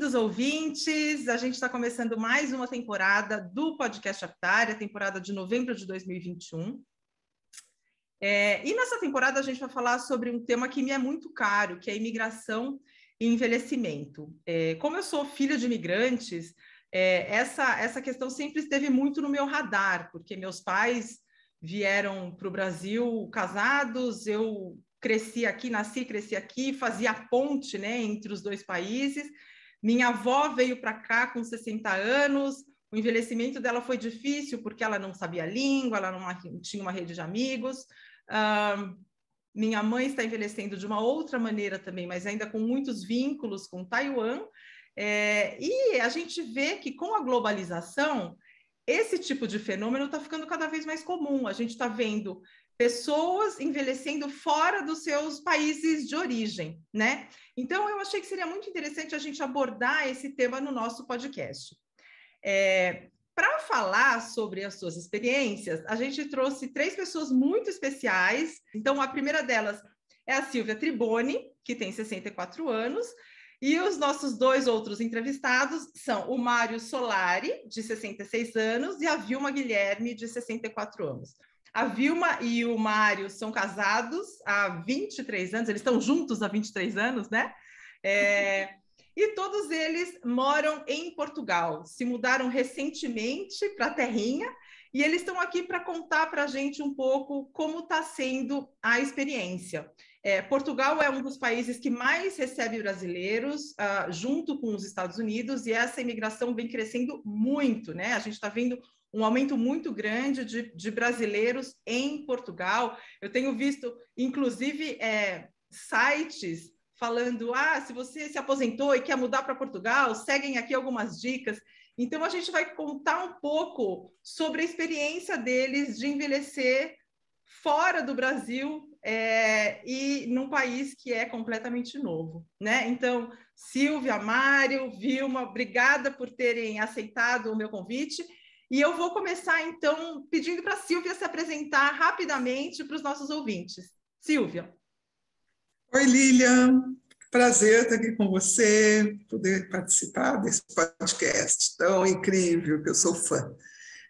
Bem-vindos, ouvintes! A gente está começando mais uma temporada do Podcast Aptária, temporada de novembro de 2021. É, e nessa temporada a gente vai falar sobre um tema que me é muito caro, que é imigração e envelhecimento. É, como eu sou filha de imigrantes, é, essa, essa questão sempre esteve muito no meu radar, porque meus pais vieram para o Brasil casados, eu cresci aqui, nasci, cresci aqui, fazia ponte né, entre os dois países, minha avó veio para cá com 60 anos, o envelhecimento dela foi difícil porque ela não sabia língua, ela não tinha uma rede de amigos. Uh, minha mãe está envelhecendo de uma outra maneira também, mas ainda com muitos vínculos com Taiwan. É, e a gente vê que com a globalização, esse tipo de fenômeno está ficando cada vez mais comum. A gente está vendo pessoas envelhecendo fora dos seus países de origem, né? Então, eu achei que seria muito interessante a gente abordar esse tema no nosso podcast. É, Para falar sobre as suas experiências, a gente trouxe três pessoas muito especiais. Então, a primeira delas é a Silvia Triboni, que tem 64 anos, e os nossos dois outros entrevistados são o Mário Solari, de 66 anos, e a Vilma Guilherme, de 64 anos. A Vilma e o Mário são casados há 23 anos, eles estão juntos há 23 anos, né? É, e todos eles moram em Portugal, se mudaram recentemente para a Terrinha, e eles estão aqui para contar para a gente um pouco como está sendo a experiência. É, Portugal é um dos países que mais recebe brasileiros, uh, junto com os Estados Unidos, e essa imigração vem crescendo muito, né? A gente está vendo um aumento muito grande de, de, brasileiros em Portugal. Eu tenho visto, inclusive, é, sites falando: ah, se você se aposentou e quer mudar para Portugal, seguem aqui algumas dicas. Então, a gente vai contar um pouco sobre a experiência deles de envelhecer fora do Brasil é, e num país que é completamente novo, né? Então, Silvia, Mário, Vilma, obrigada por terem aceitado o meu convite. E eu vou começar, então, pedindo para a Silvia se apresentar rapidamente para os nossos ouvintes. Silvia. Oi, Lilian. Prazer estar aqui com você, poder participar desse podcast tão incrível, que eu sou fã.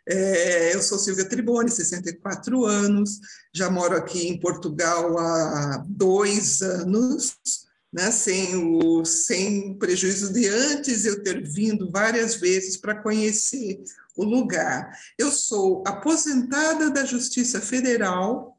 É, eu sou Silvia Triboni, 64 anos, já moro aqui em Portugal há dois anos, né, sem, o, sem prejuízo de antes eu ter vindo várias vezes para conhecer o lugar. Eu sou aposentada da Justiça Federal,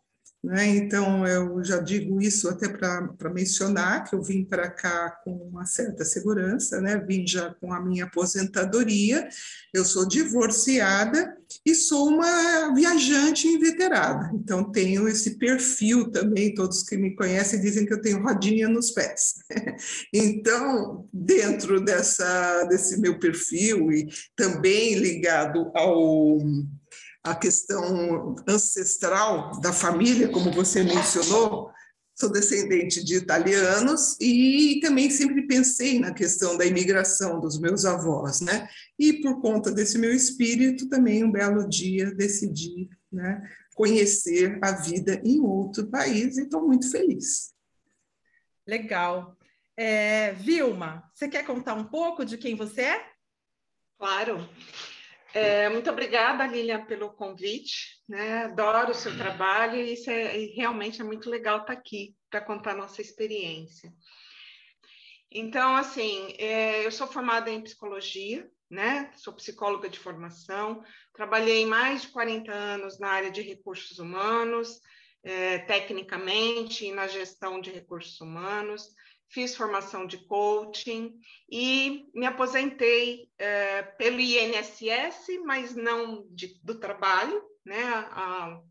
né? Então, eu já digo isso até para mencionar, que eu vim para cá com uma certa segurança, né? vim já com a minha aposentadoria, eu sou divorciada e sou uma viajante inveterada, então tenho esse perfil também, todos que me conhecem dizem que eu tenho rodinha nos pés. Então, dentro dessa, desse meu perfil e também ligado ao a questão ancestral da família, como você mencionou, sou descendente de italianos e também sempre pensei na questão da imigração dos meus avós, né? E por conta desse meu espírito, também um belo dia decidi, né, conhecer a vida em outro país e estou muito feliz. Legal. É, Vilma, você quer contar um pouco de quem você é? Claro. É, muito obrigada, Lilian, pelo convite. Né? Adoro o seu trabalho e, isso é, e realmente é muito legal estar aqui para contar nossa experiência. Então, assim, é, eu sou formada em psicologia, né? Sou psicóloga de formação, trabalhei mais de 40 anos na área de recursos humanos, é, tecnicamente na gestão de recursos humanos, fiz formação de coaching e me aposentei é, pelo INSS, mas não de, do trabalho, né, há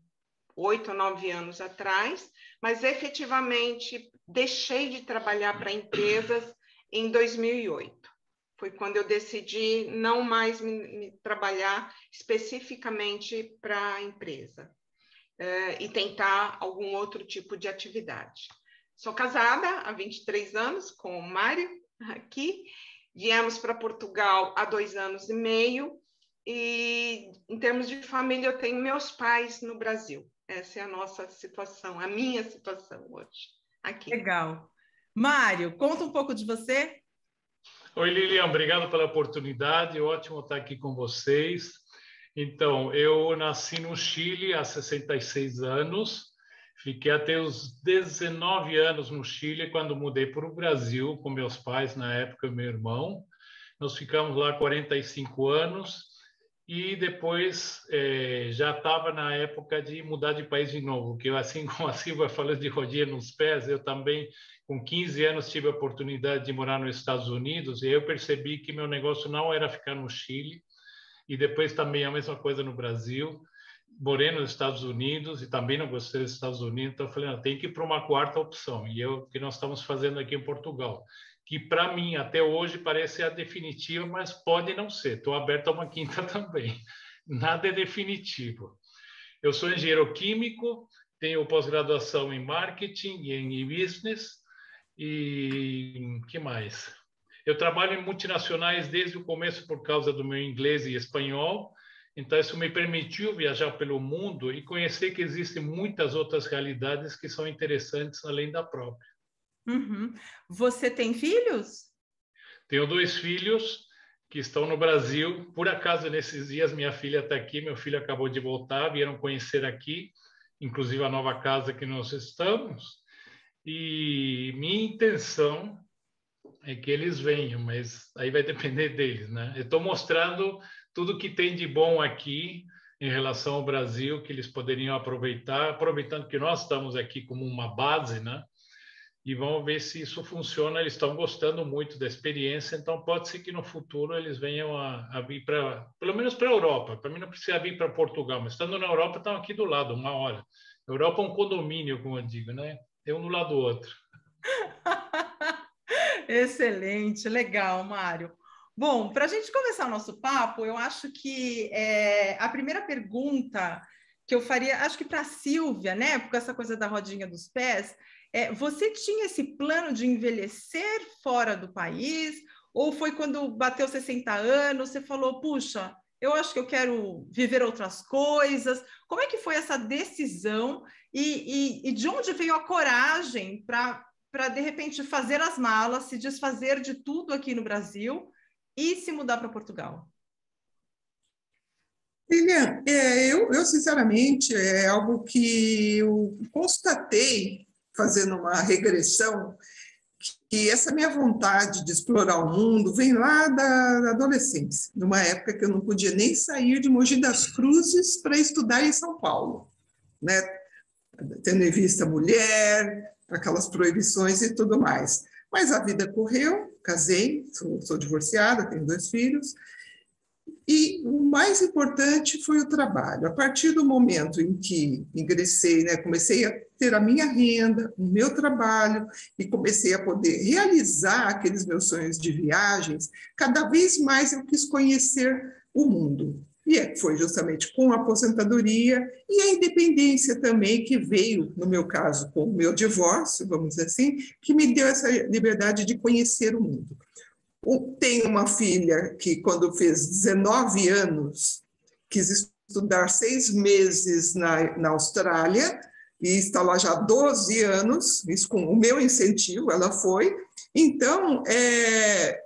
oito nove anos atrás, mas efetivamente deixei de trabalhar para empresas em 2008. Foi quando eu decidi não mais me, me trabalhar especificamente para a empresa é, e tentar algum outro tipo de atividade. Sou casada há 23 anos com o Mário aqui. Viemos para Portugal há dois anos e meio. E em termos de família, eu tenho meus pais no Brasil. Essa é a nossa situação, a minha situação hoje aqui. Legal. Mário, conta um pouco de você. Oi, Lilian, obrigado pela oportunidade. Ótimo estar aqui com vocês. Então, eu nasci no Chile há 66 anos. Fiquei até os 19 anos no Chile quando mudei para o Brasil com meus pais, na época, meu irmão. Nós ficamos lá 45 anos e depois é, já estava na época de mudar de país de novo, que eu, assim como a Silva falou de rodinha nos pés, eu também, com 15 anos, tive a oportunidade de morar nos Estados Unidos e eu percebi que meu negócio não era ficar no Chile e depois também a mesma coisa no Brasil. Morei nos Estados Unidos e também não gostei dos Estados Unidos, então eu falei, não, tem que ir para uma quarta opção, e é o que nós estamos fazendo aqui em Portugal que para mim até hoje parece a definitiva, mas pode não ser. Estou aberto a uma quinta também. Nada é definitivo. Eu sou engenheiro químico, tenho pós-graduação em marketing e em business e que mais? Eu trabalho em multinacionais desde o começo por causa do meu inglês e espanhol. Então isso me permitiu viajar pelo mundo e conhecer que existem muitas outras realidades que são interessantes além da própria. Uhum. Você tem filhos? Tenho dois filhos que estão no Brasil. Por acaso, nesses dias, minha filha está aqui, meu filho acabou de voltar, vieram conhecer aqui, inclusive a nova casa que nós estamos. E minha intenção é que eles venham, mas aí vai depender deles, né? Eu estou mostrando tudo que tem de bom aqui em relação ao Brasil que eles poderiam aproveitar, aproveitando que nós estamos aqui como uma base, né? e vamos ver se isso funciona. Eles estão gostando muito da experiência, então pode ser que no futuro eles venham a, a vir para, pelo menos para a Europa. Para mim não precisa vir para Portugal, mas estando na Europa estão aqui do lado, uma hora. Europa é um condomínio, como eu digo, né? É um do lado do outro. Excelente, legal, Mário. Bom, para a gente começar o nosso papo, eu acho que é, a primeira pergunta que eu faria, acho que para a Silvia, né, com essa coisa da rodinha dos pés, é, você tinha esse plano de envelhecer fora do país? Ou foi quando bateu 60 anos, você falou, puxa, eu acho que eu quero viver outras coisas? Como é que foi essa decisão e, e, e de onde veio a coragem para, de repente, fazer as malas, se desfazer de tudo aqui no Brasil e se mudar para Portugal? Lilian, é, eu, eu, sinceramente, é algo que eu constatei fazendo uma regressão, que essa minha vontade de explorar o mundo vem lá da, adolescência, numa época que eu não podia nem sair de Mogi das Cruzes para estudar em São Paulo, né? tendo em vista mulher, aquelas proibições e tudo mais. Mas a vida correu, casei, sou, sou divorciada, tenho dois filhos, e o mais importante foi o trabalho. A partir do momento em que ingressei, né, comecei a ter a minha renda, o meu trabalho, e comecei a poder realizar aqueles meus sonhos de viagens, cada vez mais eu quis conhecer o mundo. E é, foi justamente com a aposentadoria e a independência também que veio, no meu caso, com o meu divórcio, vamos dizer assim, que me deu essa liberdade de conhecer o mundo. Tenho uma filha que, quando fez 19 anos, quis estudar seis meses na, na Austrália e está lá já há 12 anos, isso com o meu incentivo, ela foi. Então, é,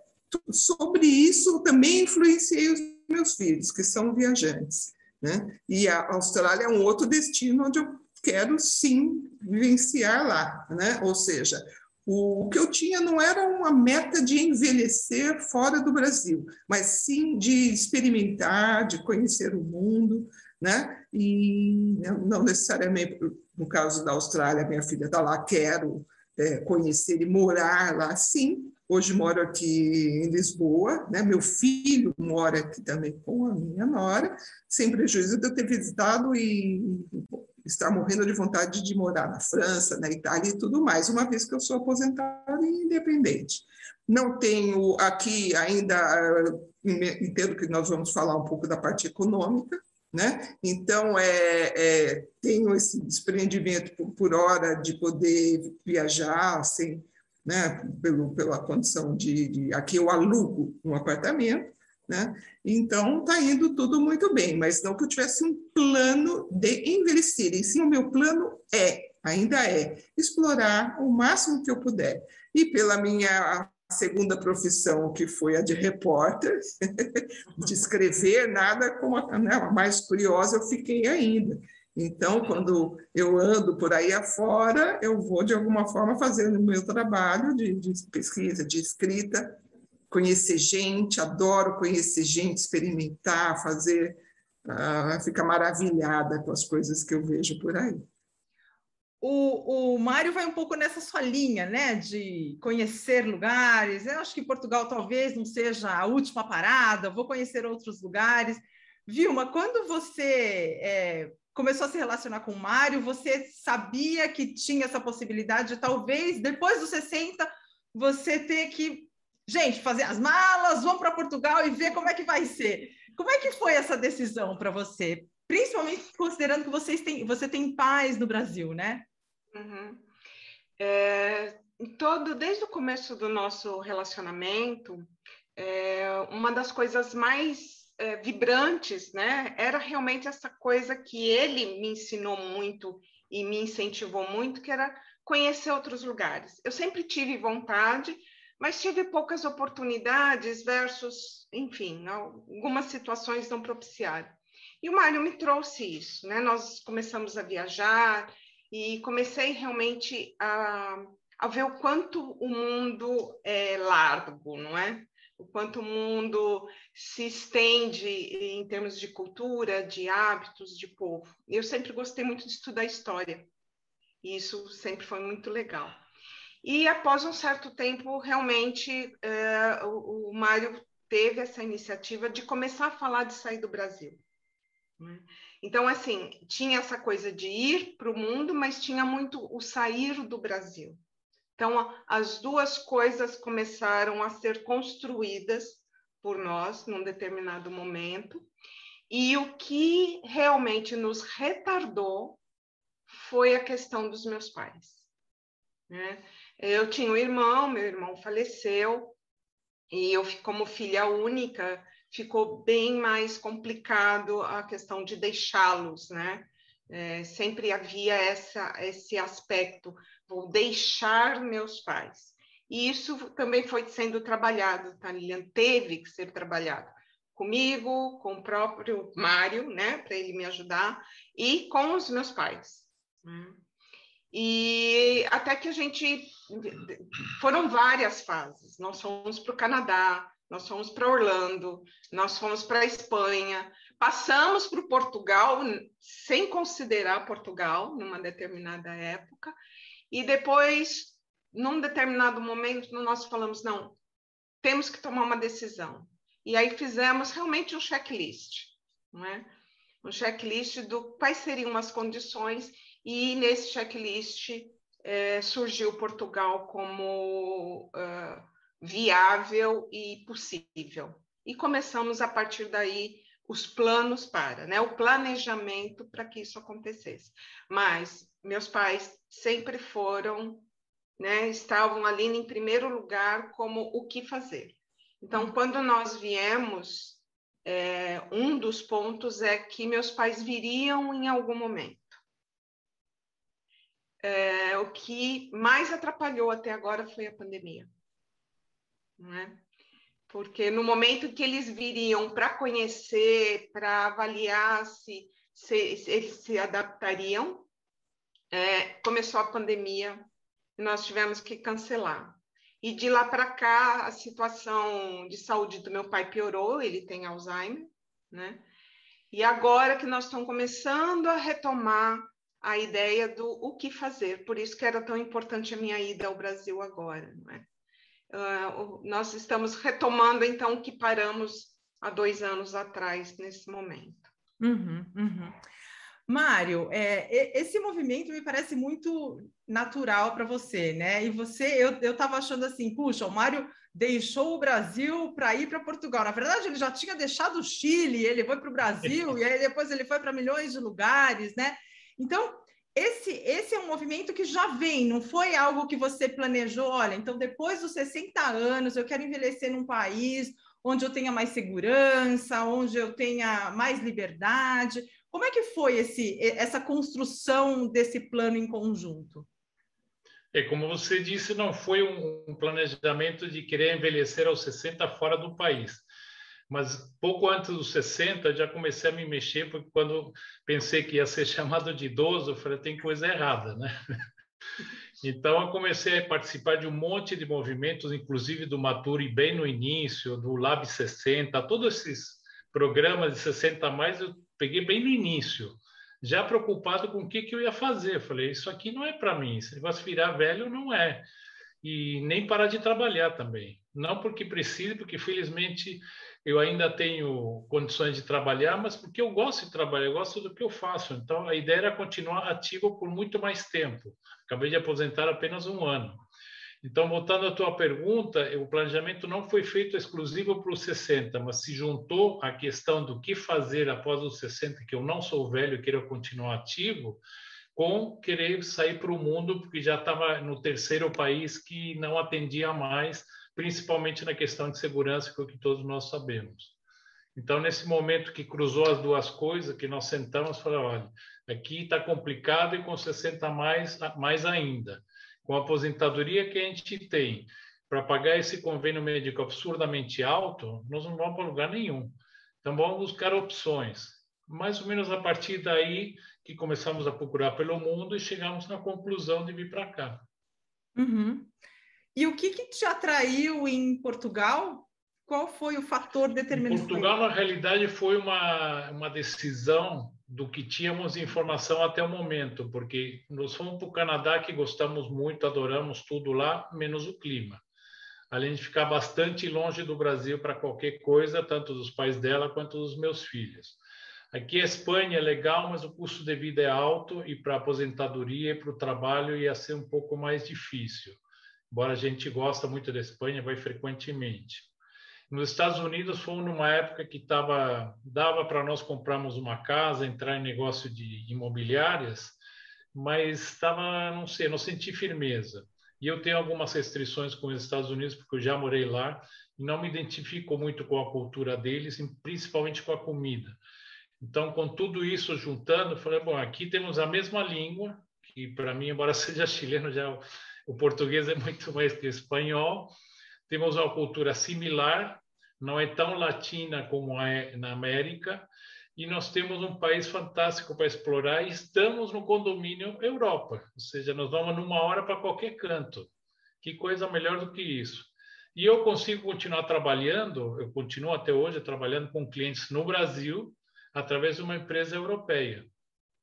sobre isso, também influenciei os meus filhos, que são viajantes. Né? E a Austrália é um outro destino onde eu quero, sim, vivenciar lá. Né? Ou seja, o que eu tinha não era uma meta de envelhecer fora do Brasil, mas sim de experimentar, de conhecer o mundo, né? E não necessariamente, no caso da Austrália, minha filha está lá, quero é, conhecer e morar lá, sim. Hoje moro aqui em Lisboa, né? Meu filho mora aqui também com a minha nora, sem prejuízo de eu ter visitado e estar morrendo de vontade de morar na França, na Itália e tudo mais, uma vez que eu sou aposentada e independente. Não tenho aqui ainda, entendo que nós vamos falar um pouco da parte econômica, né? Então, é, é, tenho esse desprendimento por, por, hora de poder viajar sem, né, pelo, pela condição de, de. Aqui eu alugo um apartamento, né? Então, está indo tudo muito bem, mas não que eu tivesse um plano de envelhecer. E sim, o meu plano é, ainda é, explorar o máximo que eu puder. E pela minha segunda profissão, que foi a de repórter, de escrever, nada como né, a mais curiosa eu fiquei ainda. Então, quando eu ando por aí afora, eu vou, de alguma forma, fazendo o meu trabalho de, de pesquisa, de escrita, conhecer gente, adoro conhecer gente, experimentar, fazer, uh, ficar maravilhada com as coisas que eu vejo por aí. O, o Mário vai um pouco nessa sua linha, né, de conhecer lugares. Eu acho que Portugal talvez não seja a última parada, vou conhecer outros lugares. Vilma, quando você é, começou a se relacionar com o Mário, você sabia que tinha essa possibilidade de talvez, depois dos 60, você ter que, gente, fazer as malas, vamos para Portugal e ver como é que vai ser. Como é que foi essa decisão para você? Principalmente considerando que vocês têm, você tem paz no Brasil, né? Uhum. É, todo, desde o começo do nosso relacionamento, é, uma das coisas mais é, vibrantes, né? Era realmente essa coisa que ele me ensinou muito e me incentivou muito, que era conhecer outros lugares. Eu sempre tive vontade, mas tive poucas oportunidades versus, enfim, algumas situações não propiciaram. E o Mário me trouxe isso, né? Nós começamos a viajar e comecei realmente a, a ver o quanto o mundo é largo, não é? O quanto o mundo se estende em termos de cultura, de hábitos, de povo. Eu sempre gostei muito de estudar história, e isso sempre foi muito legal. E após um certo tempo, realmente, é, o, o Mário teve essa iniciativa de começar a falar de sair do Brasil. Né? Então, assim, tinha essa coisa de ir para o mundo, mas tinha muito o sair do Brasil. Então, as duas coisas começaram a ser construídas por nós num determinado momento, e o que realmente nos retardou foi a questão dos meus pais. Né? Eu tinha um irmão, meu irmão faleceu, e eu, como filha única, ficou bem mais complicado a questão de deixá-los, né? É, sempre havia essa, esse aspecto vou deixar meus pais. E isso também foi sendo trabalhado, tá, Lilian? Teve que ser trabalhado comigo, com o próprio Mário, né, para ele me ajudar, e com os meus pais. Né? E até que a gente. Foram várias fases. Nós fomos para o Canadá, nós fomos para Orlando, nós fomos para a Espanha, passamos para Portugal, sem considerar Portugal, numa determinada época, e depois, num determinado momento, nós falamos: não, temos que tomar uma decisão. E aí fizemos realmente um checklist, não é? Um checklist do quais seriam as condições, e nesse checklist é, surgiu Portugal como uh, viável e possível. E começamos a partir daí os planos para, né? O planejamento para que isso acontecesse. Mas meus pais sempre foram, né, estavam ali em primeiro lugar como o que fazer. Então, quando nós viemos, é, um dos pontos é que meus pais viriam em algum momento. É, o que mais atrapalhou até agora foi a pandemia. Né? Porque no momento que eles viriam para conhecer, para avaliar se, se, se eles se adaptariam, é, começou a pandemia e nós tivemos que cancelar. E de lá para cá, a situação de saúde do meu pai piorou, ele tem Alzheimer, né? E agora que nós estamos começando a retomar a ideia do o que fazer, por isso que era tão importante a minha ida ao Brasil agora, não é? Uh, nós estamos retomando, então, o que paramos há dois anos atrás, nesse momento. Uhum, uhum. Mário, é, esse movimento me parece muito natural para você, né? E você, eu estava achando assim, puxa, o Mário deixou o Brasil para ir para Portugal. Na verdade, ele já tinha deixado o Chile, ele foi para o Brasil, e aí depois ele foi para milhões de lugares, né? Então, esse, esse é um movimento que já vem, não foi algo que você planejou, olha, então depois dos 60 anos eu quero envelhecer num país onde eu tenha mais segurança, onde eu tenha mais liberdade. Como é que foi esse, essa construção desse plano em conjunto? É como você disse, não foi um planejamento de querer envelhecer aos 60 fora do país. Mas pouco antes dos 60 já comecei a me mexer, porque quando pensei que ia ser chamado de idoso, eu falei, tem coisa errada, né? Então, eu comecei a participar de um monte de movimentos, inclusive do Maturi bem no início, do Lab 60, todos esses programas de 60 a mais, eu peguei bem no início, já preocupado com o que, que eu ia fazer. Falei, isso aqui não é para mim, esse negócio virar velho não é. E nem parar de trabalhar também. Não porque precise, porque felizmente eu ainda tenho condições de trabalhar, mas porque eu gosto de trabalhar, eu gosto do que eu faço. Então, a ideia era continuar ativo por muito mais tempo. Acabei de aposentar apenas um ano. Então, voltando à tua pergunta, o planejamento não foi feito exclusivo para os 60, mas se juntou a questão do que fazer após os 60, que eu não sou velho e quero continuar ativo, com querer sair para o mundo, porque já estava no terceiro país que não atendia mais principalmente na questão de segurança, que é o que todos nós sabemos. Então, nesse momento que cruzou as duas coisas, que nós sentamos e falamos, olha, aqui está complicado e com 60 mais, mais ainda. Com a aposentadoria que a gente tem, para pagar esse convênio médico absurdamente alto, nós não vamos para lugar nenhum. Então, vamos buscar opções. Mais ou menos a partir daí que começamos a procurar pelo mundo e chegamos na conclusão de vir para cá. Uhum. E o que, que te atraiu em Portugal? Qual foi o fator determinante? Em Portugal, na realidade, foi uma, uma decisão do que tínhamos informação até o momento, porque nós fomos para o Canadá, que gostamos muito, adoramos tudo lá, menos o clima. Além de ficar bastante longe do Brasil para qualquer coisa, tanto dos pais dela quanto dos meus filhos. Aqui a Espanha é legal, mas o custo de vida é alto e para a aposentadoria e para o trabalho ia ser um pouco mais difícil embora a gente gosta muito da Espanha, vai frequentemente. Nos Estados Unidos fomos numa época que tava, dava para nós comprarmos uma casa, entrar em negócio de imobiliárias, mas estava, não sei, não senti firmeza. E eu tenho algumas restrições com os Estados Unidos, porque eu já morei lá e não me identifico muito com a cultura deles, principalmente com a comida. Então, com tudo isso juntando, falei, bom, aqui temos a mesma língua, que para mim, embora seja chileno, já o português é muito mais que espanhol. Temos uma cultura similar, não é tão latina como é na América, e nós temos um país fantástico para explorar e estamos no condomínio Europa, ou seja, nós vamos numa hora para qualquer canto. Que coisa melhor do que isso? E eu consigo continuar trabalhando, eu continuo até hoje trabalhando com clientes no Brasil através de uma empresa europeia.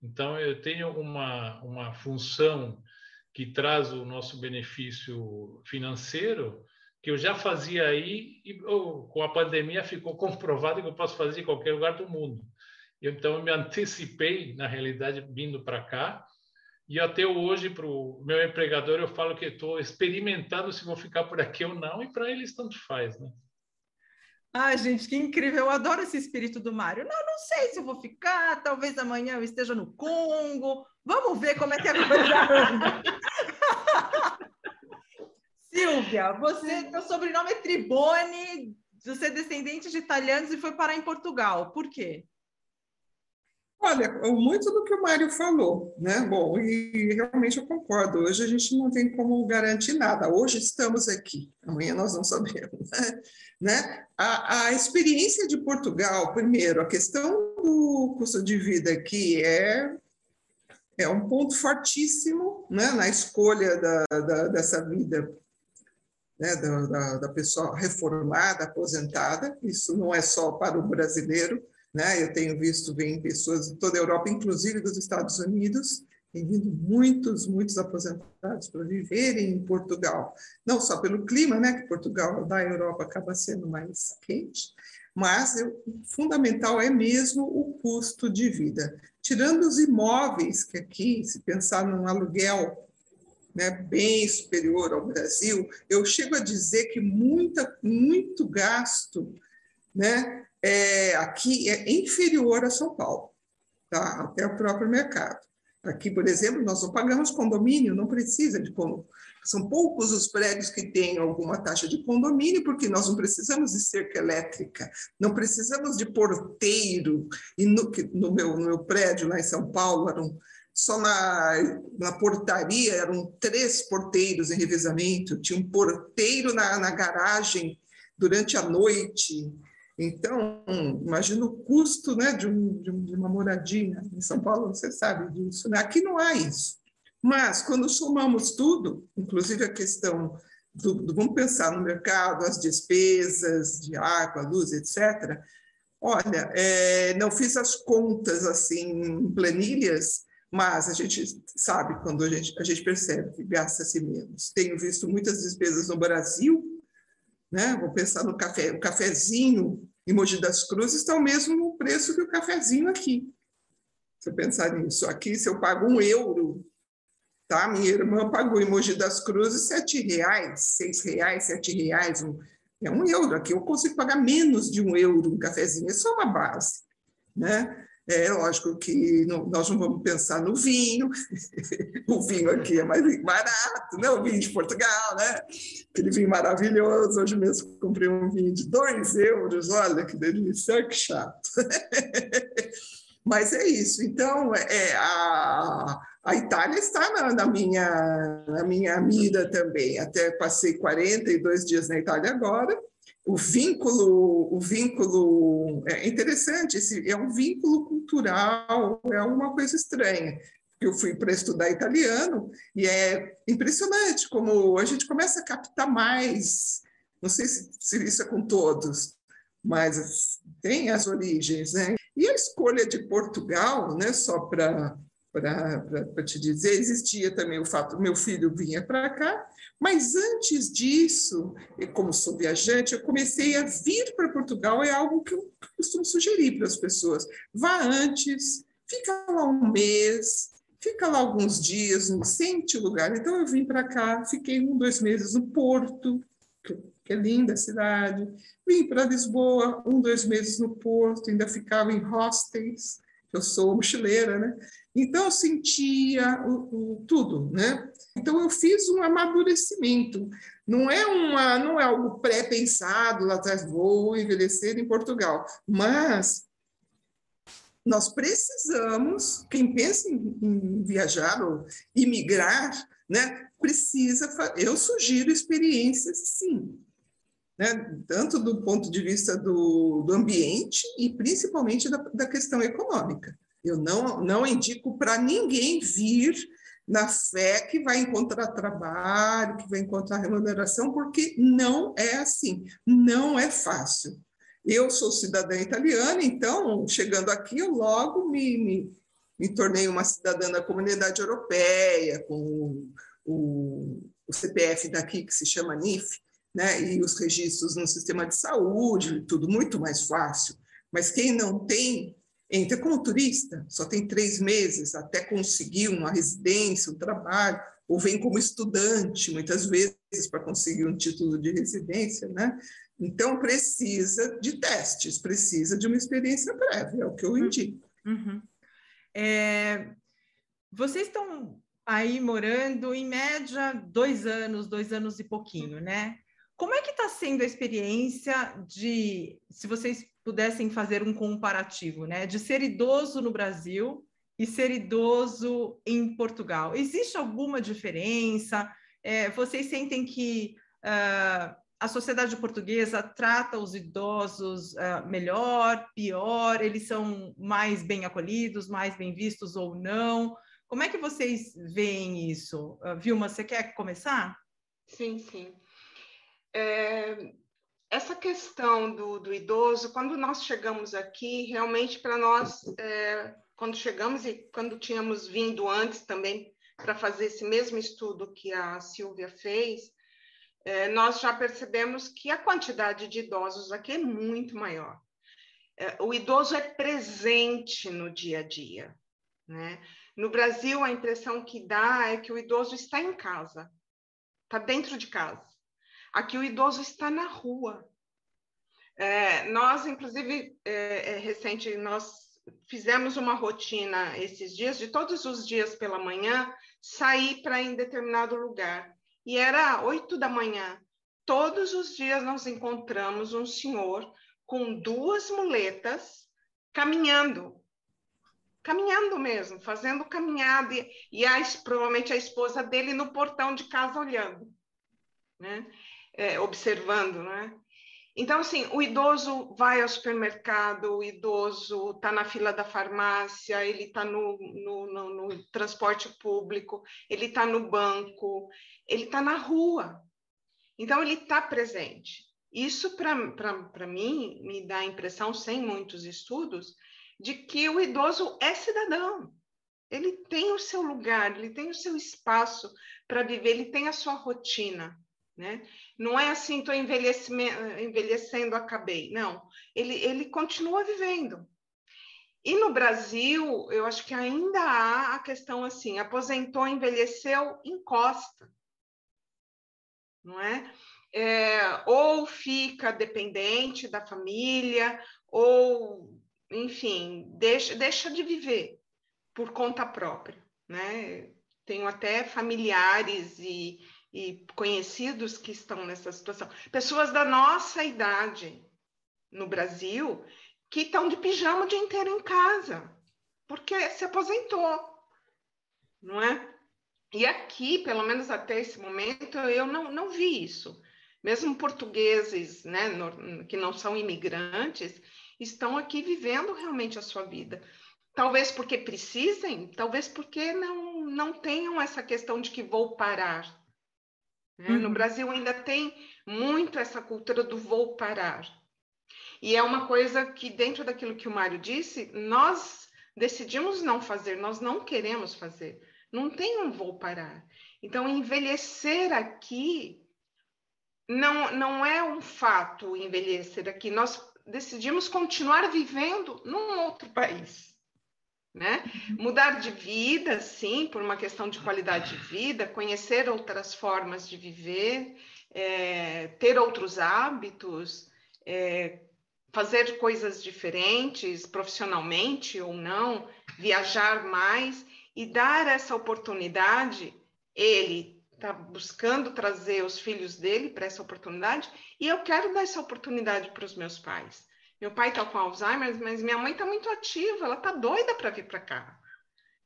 Então, eu tenho uma, uma função que traz o nosso benefício financeiro, que eu já fazia aí e oh, com a pandemia ficou comprovado que eu posso fazer em qualquer lugar do mundo. Então, eu me antecipei, na realidade, vindo para cá. E até hoje, para o meu empregador, eu falo que estou experimentando se vou ficar por aqui ou não, e para eles tanto faz, né? Ai, gente, que incrível! Eu adoro esse espírito do Mário. Não, não sei se eu vou ficar, talvez amanhã eu esteja no Congo. Vamos ver como é que a coisa anda. Silvia, você, seu sobrenome é Tribone, você é descendente de italianos e foi parar em Portugal. Por quê? Olha, muito do que o Mário falou, né? Bom, e realmente eu concordo. Hoje a gente não tem como garantir nada. Hoje estamos aqui, amanhã nós não sabemos. Né? A, a experiência de Portugal, primeiro, a questão do custo de vida aqui é, é um ponto fortíssimo né? na escolha da, da dessa vida né? da, da, da pessoa reformada, aposentada. Isso não é só para o brasileiro né? Eu tenho visto vem pessoas de toda a Europa, inclusive dos Estados Unidos, tem vindo muitos, muitos aposentados para viverem em Portugal. Não só pelo clima, né, que Portugal da Europa acaba sendo mais quente, mas o fundamental é mesmo o custo de vida. Tirando os imóveis, que aqui, se pensar num aluguel né, bem superior ao Brasil, eu chego a dizer que muita, muito gasto né, é, aqui é inferior a São Paulo, tá? até o próprio mercado. Aqui, por exemplo, nós não pagamos condomínio, não precisa de condomínio. São poucos os prédios que têm alguma taxa de condomínio, porque nós não precisamos de cerca elétrica, não precisamos de porteiro. E no, no, meu, no meu prédio lá em São Paulo eram só na, na portaria eram três porteiros em revezamento, tinha um porteiro na, na garagem durante a noite. Então, imagina o custo né, de, um, de, uma moradia. Em São Paulo, você sabe disso. Né? Aqui não há isso. Mas, quando somamos tudo, inclusive a questão do, do, vamos pensar no mercado, as despesas de água, luz, etc. Olha, é, não fiz as contas assim planilhas, mas a gente sabe quando a gente, a gente percebe que gasta-se menos. Tenho visto muitas despesas no Brasil, né? Vou pensar no café, o cafezinho em Mogi das Cruzes está o mesmo preço que o cafezinho aqui. Se eu pensar nisso, aqui se eu pago um euro, tá? Minha irmã pagou em Mogi das Cruzes sete reais, seis reais, sete reais, um, é um euro. Aqui eu consigo pagar menos de um euro um cafezinho, é só uma base, né? É lógico que não, nós não vamos pensar no vinho, o vinho aqui é mais barato, né? o vinho de Portugal, né? aquele vinho maravilhoso. Hoje mesmo comprei um vinho de dois euros, olha que delícia, que chato. Mas é isso. Então, é, a, a Itália está na, na, minha, na minha mira também. Até passei 42 dias na Itália agora o vínculo, o vínculo é interessante, esse é um vínculo cultural, é uma coisa estranha. Eu fui para estudar italiano e é impressionante como a gente começa a captar mais. Não sei se, se isso é com todos, mas tem as origens, né? E a escolha de Portugal, né? Só para para te dizer, existia também o fato, meu filho vinha para cá, mas antes disso, como sou viajante, eu comecei a vir para Portugal, é algo que eu costumo sugerir para as pessoas. Vá antes, fica lá um mês, fica lá alguns dias, sente o lugar. Então eu vim para cá, fiquei um, dois meses no Porto, que é linda a cidade, vim para Lisboa, um, dois meses no Porto, ainda ficava em hostels, eu sou mochileira, né? Então, eu sentia o, o, tudo, né? Então, eu fiz um amadurecimento. Não é, uma, não é algo pré-pensado lá atrás, vou envelhecer em Portugal, mas nós precisamos, quem pensa em, em viajar ou imigrar, né, precisa, eu sugiro experiências, sim, né, tanto do ponto de vista do, do ambiente e principalmente da, da questão econômica. Eu não, não indico para ninguém vir na fé que vai encontrar trabalho, que vai encontrar remuneração, porque não é assim, não é fácil. Eu sou cidadã italiana, então, chegando aqui, eu logo me, me, me tornei uma cidadã da comunidade europeia, com o, o CPF daqui, que se chama NIF, né, e os registros no sistema de saúde, tudo muito mais fácil. Mas quem não tem entra como turista, só tem três meses até conseguir uma residência, um trabalho, ou vem como estudante, muitas vezes, para conseguir um título de residência, né? Então, precisa de testes, precisa de uma experiência prévia, é o que eu uhum. indico. Uhum. É, vocês estão aí morando, em média, dois anos, dois anos e pouquinho, né? Como é que está sendo a experiência de, se vocês pudessem fazer um comparativo, né, de ser idoso no Brasil e ser idoso em Portugal? Existe alguma diferença? É, vocês sentem que uh, a sociedade portuguesa trata os idosos uh, melhor, pior? Eles são mais bem acolhidos, mais bem vistos ou não? Como é que vocês veem isso? Uh, Vilma, você quer começar? Sim, sim. É, essa questão do, do, idoso, quando nós chegamos aqui, realmente para nós, é, quando chegamos e quando tínhamos vindo antes também para fazer esse mesmo estudo que a Silvia fez, é, nós já percebemos que a quantidade de idosos aqui é muito maior. É, o idoso é presente no dia a dia. Né? No Brasil, a impressão que dá é que o idoso está em casa, está dentro de casa. Aqui o idoso está na rua. É, nós, inclusive, é, é, recente, nós fizemos uma rotina esses dias, de todos os dias pela manhã, sair para em determinado lugar. E era oito da manhã. Todos os dias nós encontramos um senhor com duas muletas caminhando. caminhando mesmo, fazendo caminhada, e, e a, provavelmente a esposa dele no portão de casa olhando, né? É, observando, né? Então, assim, o idoso vai ao supermercado, o idoso está na fila da farmácia, ele está no, no, no, no, transporte público, ele está no banco, ele está na rua. Então, ele está presente. Isso, para mim, me dá a impressão, sem muitos estudos, de que o idoso é cidadão. Ele tem o seu lugar, ele tem o seu espaço para viver, ele tem a sua rotina. Né? Não é assim, estou envelhecendo, acabei. Não, ele, ele continua vivendo. E no Brasil, eu acho que ainda há a questão assim: aposentou, envelheceu, encosta. Não é? é ou fica dependente da família, ou, enfim, deixa, deixa de viver por conta própria. Né? Tenho até familiares e, e conhecidos que estão nessa situação. Pessoas da nossa idade no Brasil que estão de pijama o dia inteiro em casa, porque se aposentou, não é? E aqui, pelo menos até esse momento, eu não, não vi isso. Mesmo portugueses, né, no, que não são imigrantes, estão aqui vivendo realmente a sua vida. Talvez porque precisem, talvez porque não, não tenham essa questão de que vou parar? Uhum. No Brasil ainda tem muito essa cultura do vou parar. E é uma coisa que, dentro daquilo que o Mário disse, nós decidimos não fazer, nós não queremos fazer. Não tem um vou parar. Então, envelhecer aqui não, não é um fato envelhecer aqui. Nós decidimos continuar vivendo num outro país né? Mudar de vida, sim, por uma questão de qualidade de vida, conhecer outras formas de viver, é, ter outros hábitos, é, fazer coisas diferentes, profissionalmente ou não, viajar mais e dar essa oportunidade. Ele está buscando trazer os filhos dele para essa oportunidade e eu quero dar essa oportunidade para os meus pais. Meu pai está com Alzheimer, mas minha mãe está muito ativa, ela está doida para vir para cá.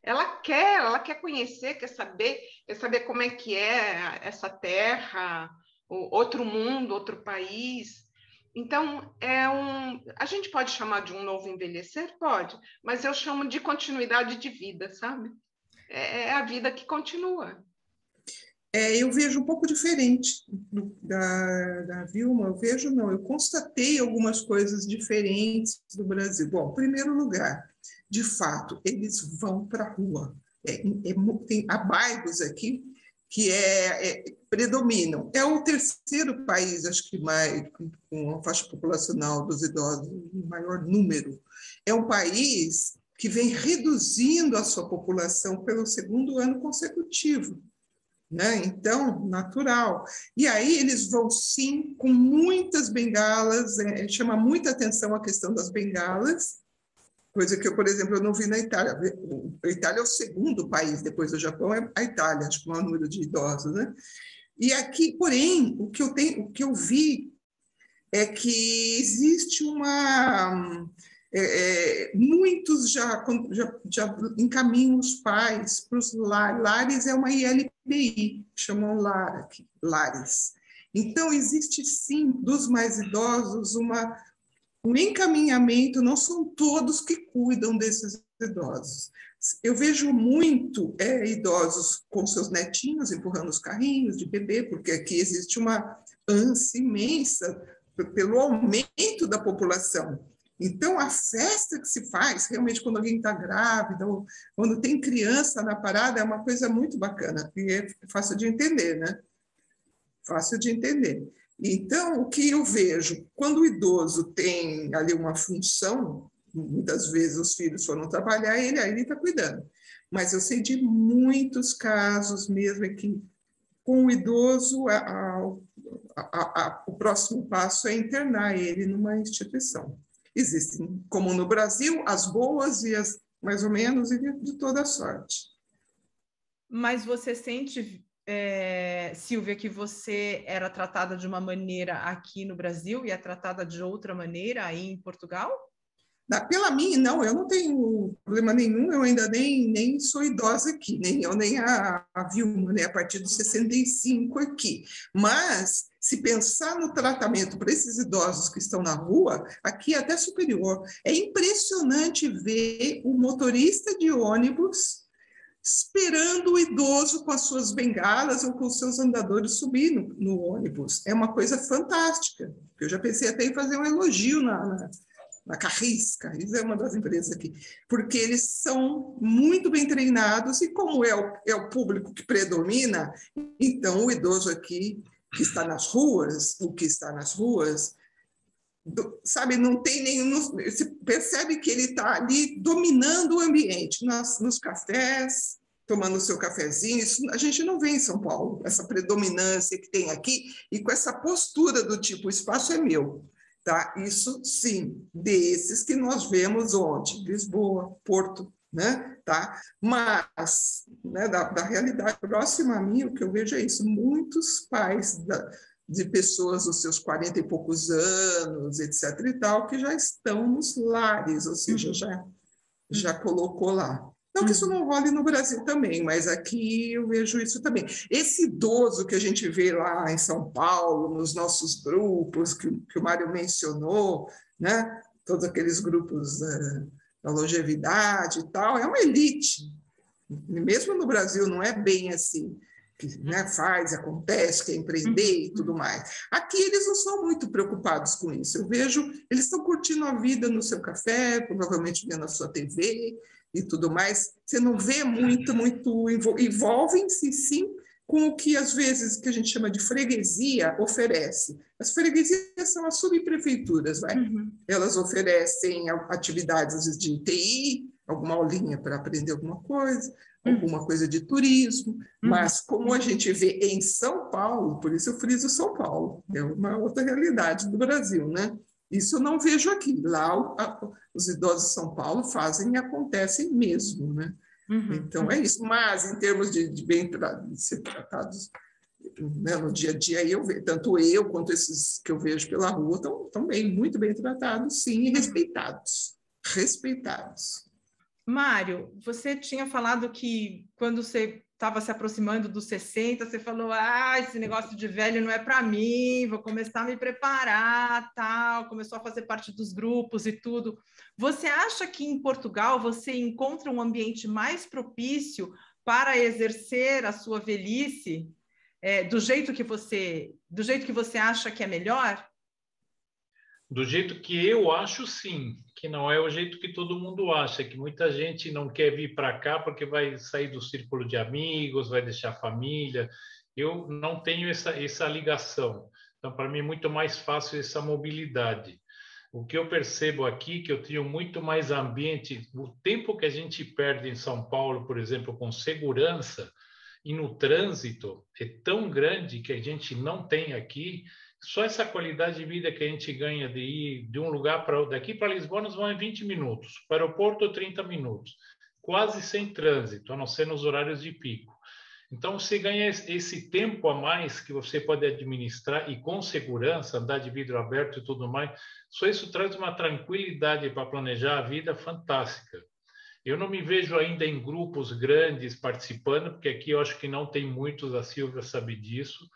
Ela quer, ela quer conhecer, quer saber, quer saber como é que é essa terra, outro mundo, outro país. Então, é um, a gente pode chamar de um novo envelhecer? Pode, mas eu chamo de continuidade de vida, sabe? É, é a vida que continua é, eu vejo um pouco diferente da, da Vilma. Eu vejo, não, eu constatei algumas coisas diferentes do Brasil. Bom, em primeiro lugar, de fato, eles vão para a rua. É, é, tem, há bairros aqui que é, é, predominam. É o terceiro país, acho que mais, com a faixa populacional dos idosos, em maior número. É um país que vem reduzindo a sua população pelo segundo ano consecutivo né? Então, natural. E aí eles vão sim com muitas bengalas, é, chama muita atenção a questão das bengalas, coisa que eu, por exemplo, eu não vi na Itália. A Itália é o segundo país depois do Japão, é a Itália, acho que o maior número de idosos, né? E aqui, porém, o que eu tenho, o que eu vi é que existe uma é, é, muitos já, já, já encaminham os pais para os lares. Lares é uma ILPI, chamam lar, lares. Então, existe sim, dos mais idosos, uma, um encaminhamento, não são todos que cuidam desses idosos. Eu vejo muito é, idosos com seus netinhos empurrando os carrinhos de bebê, porque aqui existe uma ânsia imensa pelo aumento da população. Então, a festa que se faz, realmente, quando alguém está grávida, ou quando tem criança na parada, é uma coisa muito bacana, e é fácil de entender, né? Fácil de entender. Então, o que eu vejo, quando o idoso tem ali uma função, muitas vezes os filhos foram trabalhar, ele aí está cuidando. Mas eu sei de muitos casos mesmo que, com o idoso, a, a, a, o próximo passo é internar ele numa instituição. Existem, como no Brasil, as boas e as mais ou menos, e de, toda sorte. Mas você sente, é, Silvia, que você era tratada de uma maneira aqui no Brasil e é tratada de outra maneira aí em Portugal? Pela mim, não, eu não tenho problema nenhum, eu ainda nem, nem sou idosa aqui, nem eu, nem a, a Vilma, né, a partir dos 65 aqui. Mas, se pensar no tratamento para esses idosos que estão na rua, aqui é até superior. É impressionante ver o motorista de ônibus esperando o idoso com as suas bengalas ou com os seus andadores subir no, no ônibus. É uma coisa fantástica. Eu já pensei até em fazer um elogio na, na, na Carris, Carris é uma das empresas aqui, porque eles são muito bem treinados e como é o, é o público que predomina, então o idoso aqui que está nas ruas, o que está nas ruas, do, sabe, não tem nenhum. Você percebe que ele está ali dominando o ambiente, nas, nos cafés, tomando seu cafezinho. Isso a gente não vê em São Paulo, essa predominância que tem aqui, e com essa postura do tipo: o espaço é meu. Tá? Isso sim, desses que nós vemos onde? Lisboa, Porto, né? Tá? Mas, né, da, da realidade próxima a mim, o que eu vejo é isso: muitos pais da, de pessoas dos seus 40 e poucos anos, etc. e tal, que já estão nos lares, ou seja, uhum. já, já colocou lá. Não que isso uhum. não role no Brasil também, mas aqui eu vejo isso também. Esse idoso que a gente vê lá em São Paulo, nos nossos grupos, que, que o Mário mencionou, né? todos aqueles grupos da, da longevidade e tal, é uma elite. Mesmo no Brasil não é bem assim que né, faz, acontece, quer empreender e tudo uhum. mais. Aqui eles não são muito preocupados com isso. Eu vejo, eles estão curtindo a vida no seu café, provavelmente vendo a sua TV e tudo mais. Você não vê muito, muito, envolvem-se sim com o que às vezes que a gente chama de freguesia oferece. As freguesias são as subprefeituras, vai? Uhum. Elas oferecem atividades de TI, alguma aulinha para aprender alguma coisa, alguma coisa de turismo, uhum. mas como a gente vê em São Paulo, por isso eu friso São Paulo, é uma outra realidade do Brasil, né? Isso eu não vejo aqui. Lá a, os idosos de São Paulo fazem e acontecem mesmo, né? Uhum. Então é isso. Mas em termos de, de bem de ser tratados né, no dia a dia, eu vejo, tanto eu quanto esses que eu vejo pela rua estão, estão bem, muito bem tratados, sim, e respeitados. Respeitados. Mário, você tinha falado que quando você estava se aproximando dos 60, você falou: ah, esse negócio de velho não é para mim, vou começar a me preparar, tal. Começou a fazer parte dos grupos e tudo. Você acha que em Portugal você encontra um ambiente mais propício para exercer a sua velhice é, do jeito que você, do jeito que você acha que é melhor? Do jeito que eu acho, sim que não é o jeito que todo mundo acha, que muita gente não quer vir para cá porque vai sair do círculo de amigos, vai deixar a família. Eu não tenho essa, essa ligação. Então, para mim, é muito mais fácil essa mobilidade. O que eu percebo aqui, que eu tenho muito mais ambiente, o tempo que a gente perde em São Paulo, por exemplo, com segurança e no trânsito, é tão grande que a gente não tem aqui só essa qualidade de vida que a gente ganha de ir de um lugar para daqui para Lisboa nós vamos em 20 minutos, para o aeroporto 30 minutos, quase sem trânsito, a não ser nos horários de pico. Então você ganha esse tempo a mais que você pode administrar e com segurança, andar de vidro aberto e tudo mais. Só isso traz uma tranquilidade para planejar a vida fantástica. Eu não me vejo ainda em grupos grandes participando, porque aqui eu acho que não tem muitos, a Silvia sabe disso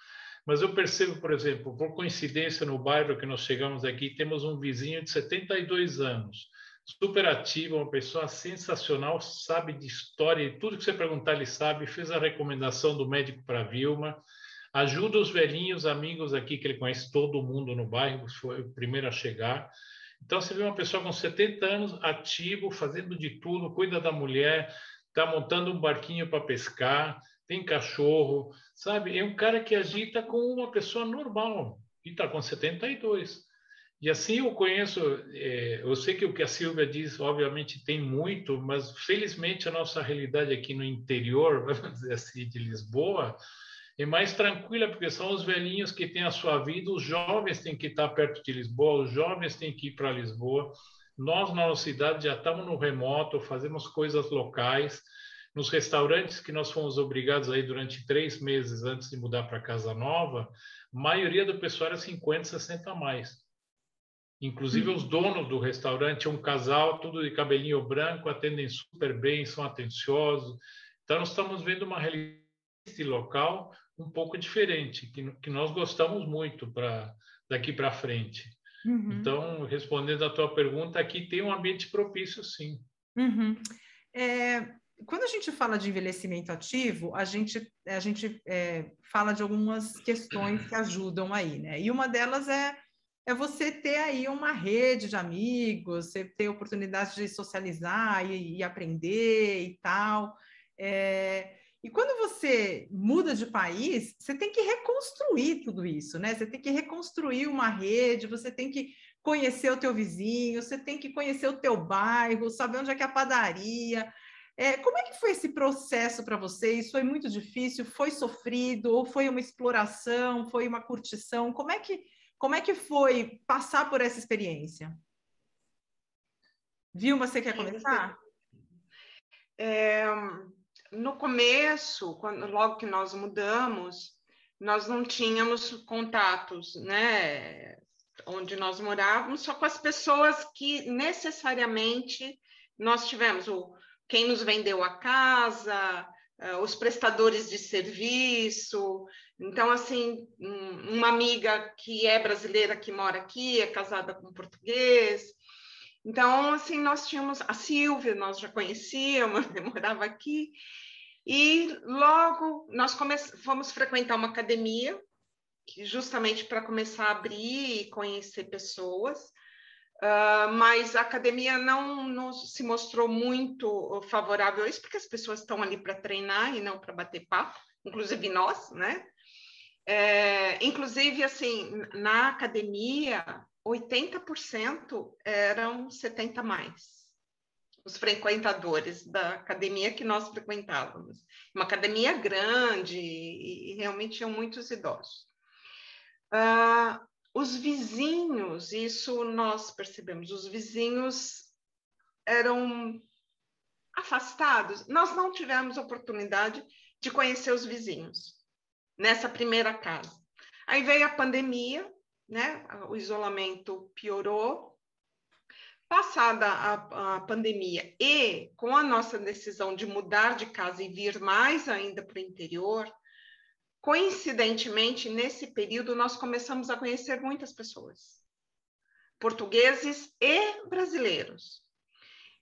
mas eu percebo, por exemplo, por coincidência, no bairro que nós chegamos aqui, temos um vizinho de 72 anos, super ativo, uma pessoa sensacional, sabe de história e tudo que você perguntar ele sabe, fez a recomendação do médico para Vilma, ajuda os velhinhos amigos aqui, que ele conhece todo mundo no bairro, foi o primeiro a chegar. Então, você vê uma pessoa com 70 anos, ativo, fazendo de tudo, cuida da mulher, está montando um barquinho para pescar, tem cachorro, sabe? É um cara que agita como uma pessoa normal e está com 72. E assim eu conheço, é, eu sei que o que a Silvia diz, obviamente, tem muito, mas felizmente a nossa realidade aqui no interior, vamos dizer assim, de Lisboa, é mais tranquila, porque são os velhinhos que têm a sua vida, os jovens têm que estar perto de Lisboa, os jovens têm que ir para Lisboa. Nós, na nossa cidade, já estamos no remoto, fazemos coisas locais, nos restaurantes que nós fomos obrigados aí durante três meses antes de mudar para casa nova, a maioria do pessoal era 50, 60 a mais. Inclusive, os donos do restaurante um casal, tudo de cabelinho branco, atendem super bem, são atenciosos. Então, nós estamos vendo uma realidade local um pouco diferente, que, que nós gostamos muito para daqui para frente. Uhum. Então, respondendo à tua pergunta, aqui tem um ambiente propício, sim. Uhum. É, quando a gente fala de envelhecimento ativo, a gente, a gente é, fala de algumas questões que ajudam aí, né? E uma delas é é você ter aí uma rede de amigos, você ter oportunidade de socializar e, e aprender e tal. É, e quando você muda de país, você tem que reconstruir tudo isso, né? Você tem que reconstruir uma rede, você tem que conhecer o teu vizinho, você tem que conhecer o teu bairro, saber onde é que é a padaria. É, como é que foi esse processo para vocês? Foi muito difícil? Foi sofrido? Ou foi uma exploração? Foi uma curtição? Como é que como é que foi passar por essa experiência? Vilma, você quer começar? É, no começo, quando, logo que nós mudamos, nós não tínhamos contatos, né? Onde nós morávamos, só com as pessoas que necessariamente nós tivemos, o, quem nos vendeu a casa, uh, os prestadores de serviço. Então, assim, um, uma amiga que é brasileira que mora aqui, é casada com um português. Então, assim, nós tínhamos a Silvia, nós já conhecíamos, morava aqui. E logo nós fomos frequentar uma academia, justamente para começar a abrir e conhecer pessoas. Uh, mas a academia não, se mostrou muito favorável a isso, porque as pessoas estão ali para treinar e não para bater papo, inclusive nós, né? É, inclusive, assim, na academia, 80% eram 70 mais, os frequentadores da academia que nós frequentávamos. Uma academia grande e, e realmente tinham muitos idosos. Uh, os vizinhos, isso nós percebemos, os vizinhos eram afastados. Nós não tivemos oportunidade de conhecer os vizinhos nessa primeira casa. Aí veio a pandemia, né? O isolamento piorou. Passada a, a pandemia e com a nossa decisão de mudar de casa e vir mais ainda para o interior, Coincidentemente, nesse período, nós começamos a conhecer muitas pessoas, portugueses e brasileiros,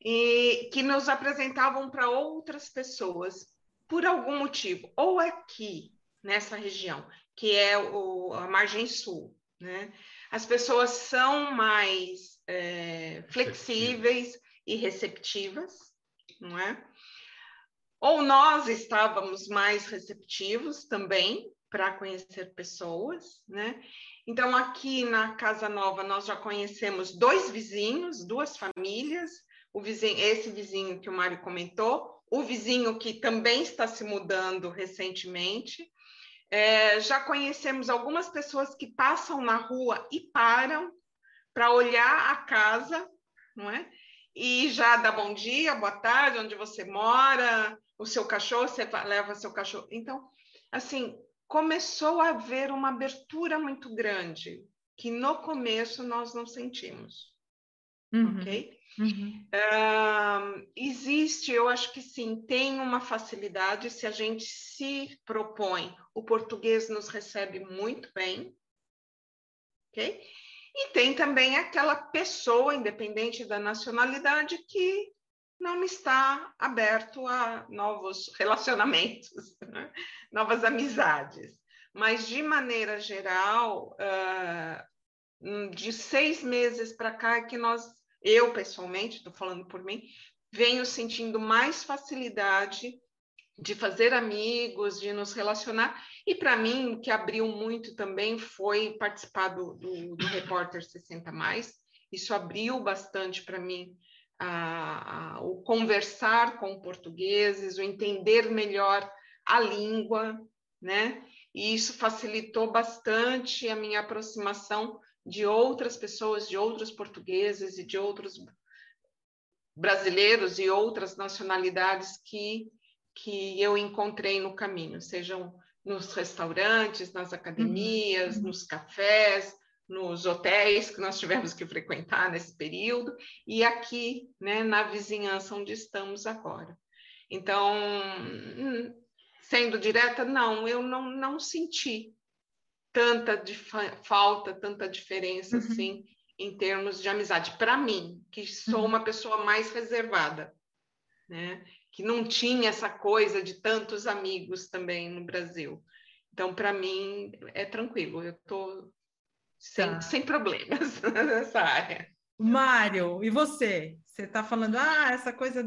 e que nos apresentavam para outras pessoas por algum motivo, ou aqui nessa região, que é o, a margem sul, né? As pessoas são mais é, flexíveis e receptivas, não é? Ou nós estávamos mais receptivos também para conhecer pessoas, né? Então, aqui na Casa Nova, nós já conhecemos dois vizinhos, duas famílias, o vizinho, esse vizinho que o Mário comentou, o vizinho que também está se mudando recentemente. É, já conhecemos algumas pessoas que passam na rua e param para olhar a casa, não é? E já dá bom dia, boa tarde, onde você mora, o seu cachorro, você leva seu cachorro. Então, assim, começou a haver uma abertura muito grande que no começo nós não sentimos. Uhum. Ok? Uhum. Uh, existe, eu acho que sim, tem uma facilidade se a gente se propõe. O português nos recebe muito bem, ok? E tem também aquela pessoa, independente da nacionalidade, que não está aberto a novos relacionamentos, né? novas amizades. Mas, de maneira geral, uh, de seis meses para cá, é que nós, eu pessoalmente, estou falando por mim, venho sentindo mais facilidade de fazer amigos, de nos relacionar. E para mim, o que abriu muito também foi participar do, do, do Repórter 60 Mais. Isso abriu bastante para mim a, a, o conversar com portugueses, o entender melhor a língua, né? E isso facilitou bastante a minha aproximação de outras pessoas, de outros portugueses e de outros brasileiros e outras nacionalidades que, que eu encontrei no caminho, sejam nos restaurantes, nas academias, uhum. nos cafés, nos hotéis que nós tivemos que frequentar nesse período e aqui, né, na vizinhança onde estamos agora. Então, sendo direta, não, eu não, não senti tanta falta, tanta diferença uhum. assim em termos de amizade. Para mim, que sou uhum. uma pessoa mais reservada, né? que não tinha essa coisa de tantos amigos também no Brasil. Então, para mim, é tranquilo, eu estou sem, tá. sem problemas nessa área. Mário, e você? Você está falando, ah, essa coisa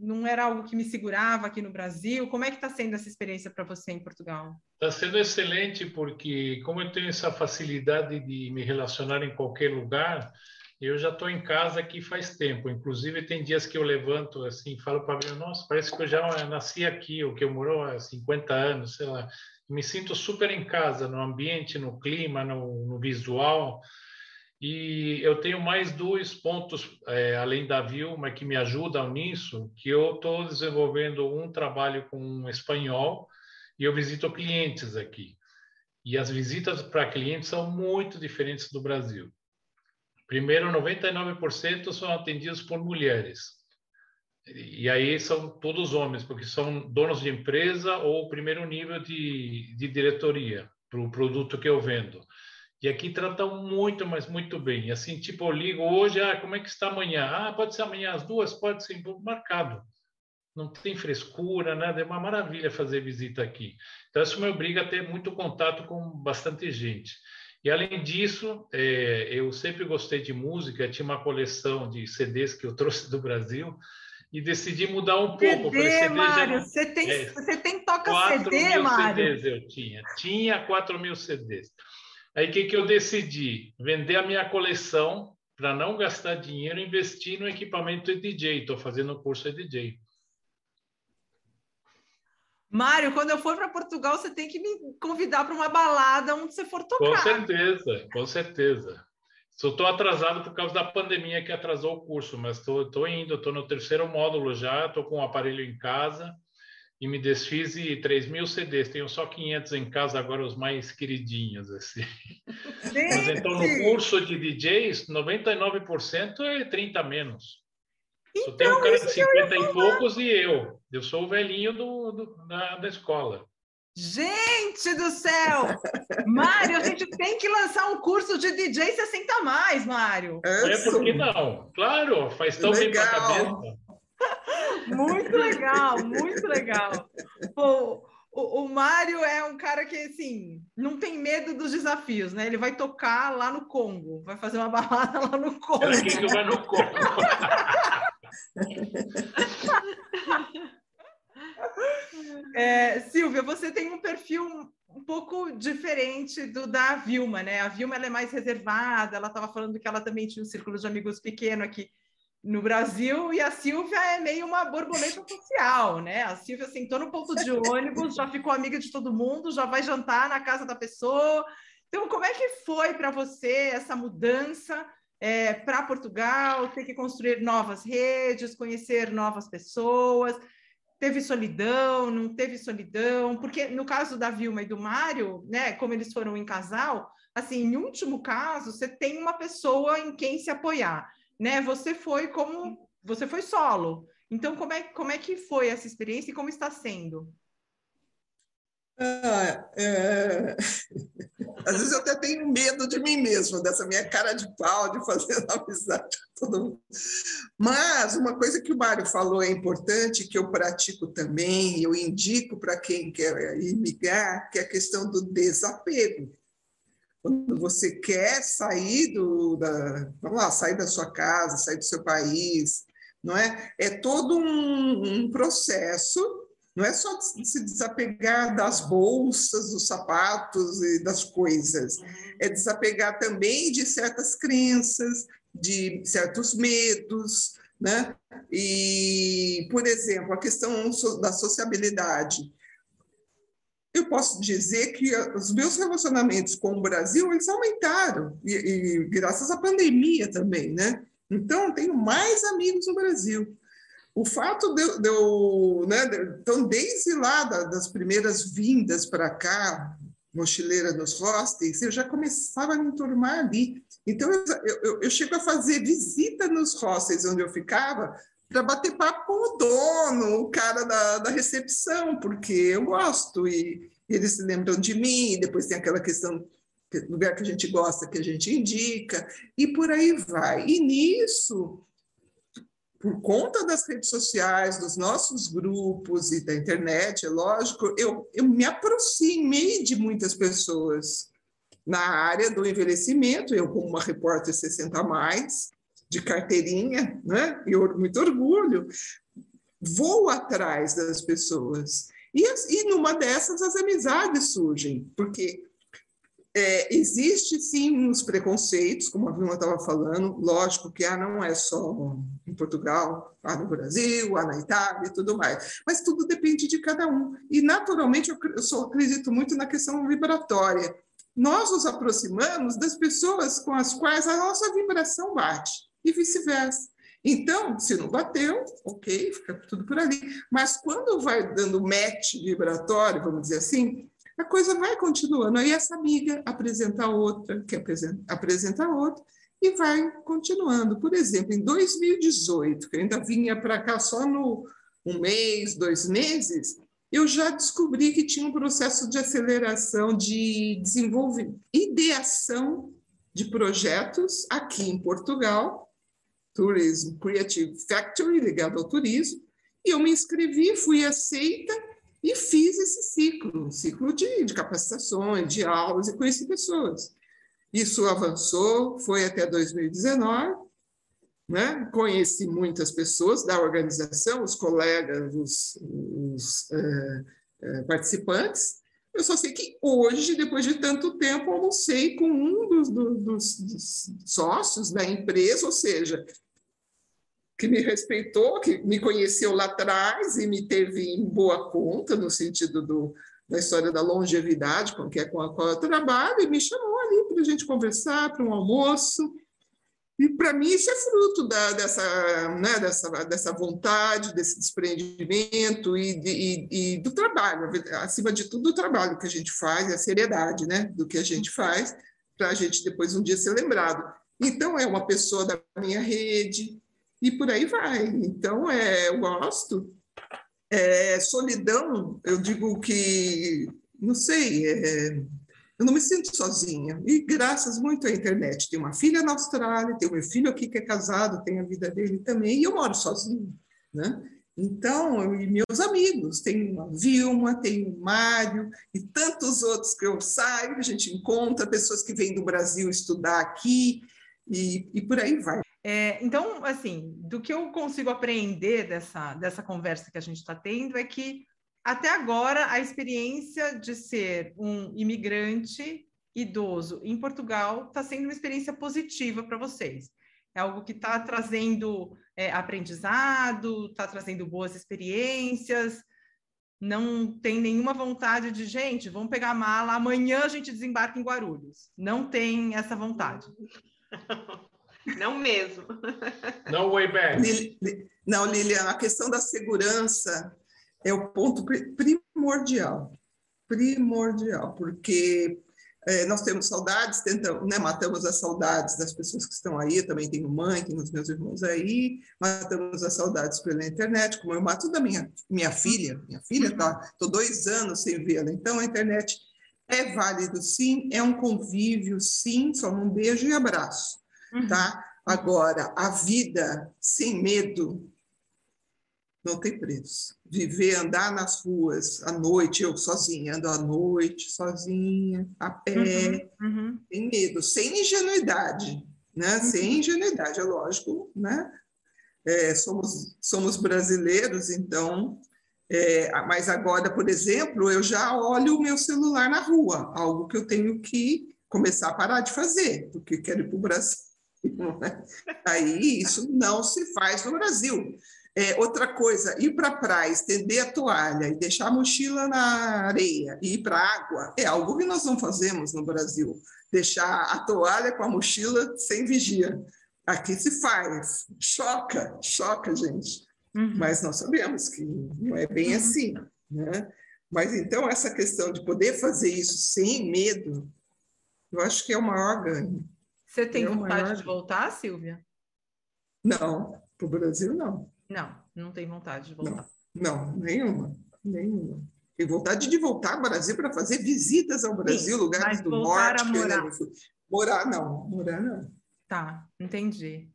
não era algo que me segurava aqui no Brasil. Como é que está sendo essa experiência para você em Portugal? Está sendo excelente, porque como eu tenho essa facilidade de me relacionar em qualquer lugar, eu já estou em casa aqui faz tempo. Inclusive, tem dias que eu levanto assim e falo para mim, nossa, parece que eu já nasci aqui, ou que eu moro há 50 anos, sei lá. Me sinto super em casa, no ambiente, no clima, no, no visual. E eu tenho mais dois pontos, é, além da Vilma, que me ajudam nisso, que eu estou desenvolvendo um trabalho com um espanhol e eu visito clientes aqui. E as visitas para clientes são muito diferentes do Brasil. Primeiro, 99% são atendidos por mulheres. E aí são todos homens, porque são donos de empresa ou primeiro nível de, de diretoria para o produto que eu vendo. E aqui tratam muito, mas muito bem. Assim, tipo, eu ligo hoje, ah, como é que está amanhã? Ah, pode ser amanhã às duas? Pode ser marcado. Não tem frescura, nada. É uma maravilha fazer visita aqui. Então, isso me obriga a ter muito contato com bastante gente. E, além disso, é, eu sempre gostei de música. Tinha uma coleção de CDs que eu trouxe do Brasil e decidi mudar um pouco. CD, CD Mário, já... você tem, é, você tem toca CD, Mário? CDs eu tinha. Tinha 4 mil CDs. Aí o que, que eu decidi? Vender a minha coleção para não gastar dinheiro, investir no equipamento de DJ. Estou fazendo o curso de DJ. Mário, quando eu for para Portugal, você tem que me convidar para uma balada onde você for tocar. Com certeza, com certeza. Só estou atrasado por causa da pandemia que atrasou o curso, mas estou indo, estou no terceiro módulo já, estou com o um aparelho em casa e me desfiz de 3 mil CDs. Tenho só 500 em casa agora, os mais queridinhos. Assim. Mas então, no curso de DJs, 99% é 30 menos. Então, Só tem um cara de 50 e poucos e eu. Eu sou o velhinho do, do da, da escola. Gente do céu! Mário, a gente tem que lançar um curso de DJ 60 mais, Mário. É, por que não? Claro, faz tão Legal. bem para a cabeça. Muito legal, muito legal. Pô, o, o Mário é um cara que, assim, não tem medo dos desafios, né? Ele vai tocar lá no Congo, vai fazer uma balada lá no Congo. Que vai no Congo. É, Silvia, você tem um perfil um pouco diferente do da Vilma, né? A Vilma é mais reservada, ela estava falando que ela também tinha um círculo de amigos pequeno aqui no Brasil, e a Silvia é meio uma borboleta social, né? A Silvia sentou no ponto de ônibus, já ficou amiga de todo mundo, já vai jantar na casa da pessoa. Então, como é que foi para você essa mudança é, para Portugal, ter que construir novas redes, conhecer novas pessoas? Teve solidão, não teve solidão? Porque no caso da Vilma e do Mário, né, como eles foram em casal, assim, em último caso, você tem uma pessoa em quem se apoiar né? Você foi como você foi solo. Então, como é, como é que foi essa experiência e como está sendo? Ah, é... Às vezes eu até tenho medo de mim mesmo, dessa minha cara de pau, de fazer amizade com todo mundo. Mas uma coisa que o Mário falou é importante, que eu pratico também, eu indico para quem quer imigrar, que é a questão do desapego quando você quer sair do, da, vamos lá, sair da sua casa, sair do seu país, não é? É todo um, um processo, não é só se desapegar das bolsas, dos sapatos e das coisas, é desapegar também de certas crenças, de certos medos, né? E, por exemplo, a questão da sociabilidade eu posso dizer que os meus relacionamentos com o Brasil eles aumentaram e, e graças à pandemia também, né? Então tenho mais amigos no Brasil. O fato de, de né, então desde lá da, das primeiras vindas para cá, mochileira nos hostels, eu já começava a me enturmar ali. Então, eu, eu, eu chego a fazer visita nos hostels onde eu ficava para bater papo com o dono, o cara da, da recepção, porque eu gosto e eles se lembram de mim, depois tem aquela questão lugar que a gente gosta, que a gente indica, e por aí vai. E nisso, por conta das redes sociais, dos nossos grupos e da internet, é lógico, eu, eu me aproximei de muitas pessoas na área do envelhecimento, eu como uma repórter 60 a mais, de carteirinha, né? e muito orgulho, vou atrás das pessoas. E, e numa dessas as amizades surgem, porque é, existe sim os preconceitos, como a Vilma estava falando, lógico que ah, não é só em Portugal, há no Brasil, há na Itália e tudo mais, mas tudo depende de cada um. E naturalmente eu, eu só acredito muito na questão vibratória. Nós nos aproximamos das pessoas com as quais a nossa vibração bate e vice-versa. Então, se não bateu, ok, fica tudo por ali. Mas quando vai dando match vibratório, vamos dizer assim, a coisa vai continuando. Aí essa amiga apresenta outra, que apresenta, apresenta outra, e vai continuando. Por exemplo, em 2018, que eu ainda vinha para cá só no um mês, dois meses, eu já descobri que tinha um processo de aceleração de desenvolvimento, ideação de projetos aqui em Portugal, Tourism Creative Factory, ligado ao turismo, e eu me inscrevi, fui aceita e fiz esse ciclo, um ciclo de, de capacitações, de aulas, e conheci pessoas. Isso avançou, foi até 2019, né? conheci muitas pessoas da organização, os colegas, os, os é, é, participantes, eu só sei que hoje, depois de tanto tempo, almocei com um dos, dos, dos, sócios da empresa, ou seja, que me respeitou, que me conheceu lá atrás e me teve em boa conta, no sentido do, da história da longevidade, com, que é com a qual eu trabalho, e me chamou ali para a gente conversar, para um almoço. E para mim isso é fruto da, dessa, né, dessa, dessa vontade, desse desprendimento e, de, e, e, do trabalho, acima de tudo, do trabalho que a gente faz, a seriedade né, do que a gente faz, para a gente depois um dia ser lembrado. Então, é uma pessoa da minha rede, e por aí vai. Então, é, eu gosto. É, solidão, eu digo que, não sei, é, eu não me sinto sozinha. E graças muito à internet. Tenho uma filha na Austrália, tenho meu filho aqui que é casado, tem a vida dele também, e eu moro sozinha, né? Então, e meus amigos, tem a Vilma, tem o Mário e tantos outros que eu saio, a gente encontra pessoas que vêm do Brasil estudar aqui e, e por aí vai. É, então, assim, do que eu consigo aprender dessa, dessa conversa que a gente está tendo é que, até agora, a experiência de ser um imigrante idoso em Portugal está sendo uma experiência positiva para vocês. É algo que está trazendo é, aprendizado, está trazendo boas experiências, não tem nenhuma vontade de, gente, vamos pegar a mala, amanhã a gente desembarca em Guarulhos. Não tem essa vontade. Não mesmo. No way back. Não, Lilian, a questão da segurança é o ponto primordial. Primordial, porque é, nós temos saudades, tentamos, né, matamos as saudades das pessoas que estão aí, eu também tenho mãe, tenho os meus irmãos aí, matamos as saudades pela internet, como eu mato da minha, minha filha, minha filha está, estou dois anos sem vê-la, então a internet é válido sim, é um convívio sim, só um beijo e abraço, Uhum. Tá? Agora, a vida sem medo não tem preço. Viver, andar nas ruas à noite, eu sozinha, ando à noite, sozinha, a pé, uhum, uhum. sem medo, sem ingenuidade, né? Uhum. Sem ingenuidade, é lógico, né? É, somos, somos brasileiros, então. É, mas agora, por exemplo, eu já olho o meu celular na rua, algo que eu tenho que começar a parar de fazer, porque quero ir para o Brasil Aí isso não se faz no Brasil. É, outra coisa, ir para a praia, estender a toalha e deixar a mochila na areia e ir para a água é algo que nós não fazemos no Brasil. Deixar a toalha com a mochila sem vigia. Aqui se faz. Choca, choca, gente. Uhum. Mas nós sabemos que não é bem uhum. assim. Né? Mas então essa questão de poder fazer isso sem medo, eu acho que é o maior ganho. Você tem é vontade maior... de voltar, Silvia? Não, para o Brasil não. Não, não tem vontade de voltar. Não, não nenhuma, nenhuma. Tem vontade de voltar ao Brasil para fazer visitas ao Brasil, Sim, lugares do norte. morar. morar não, morar não. Tá, entendi.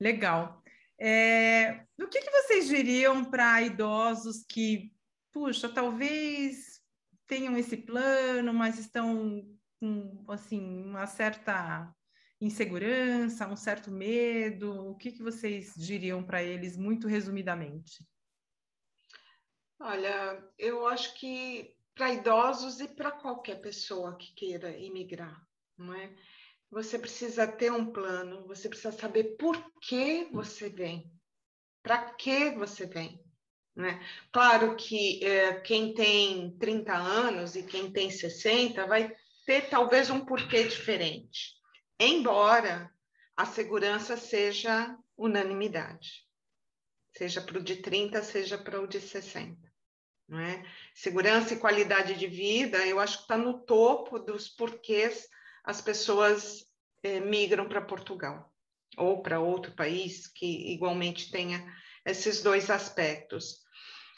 Legal. É, o que, que vocês diriam para idosos que, puxa, talvez tenham esse plano, mas estão com assim, uma certa insegurança, um certo medo? O que, que vocês diriam para eles, muito resumidamente? Olha, eu acho que para idosos e para qualquer pessoa que queira imigrar, não é? Você precisa ter um plano, você precisa saber por que você vem, para que você vem. Né? Claro que é, quem tem 30 anos e quem tem 60 vai ter talvez um porquê diferente, embora a segurança seja unanimidade, seja para o de 30, seja para o de 60. Não é? Segurança e qualidade de vida, eu acho que está no topo dos porquês as pessoas eh, migram para Portugal ou para outro país que igualmente tenha esses dois aspectos.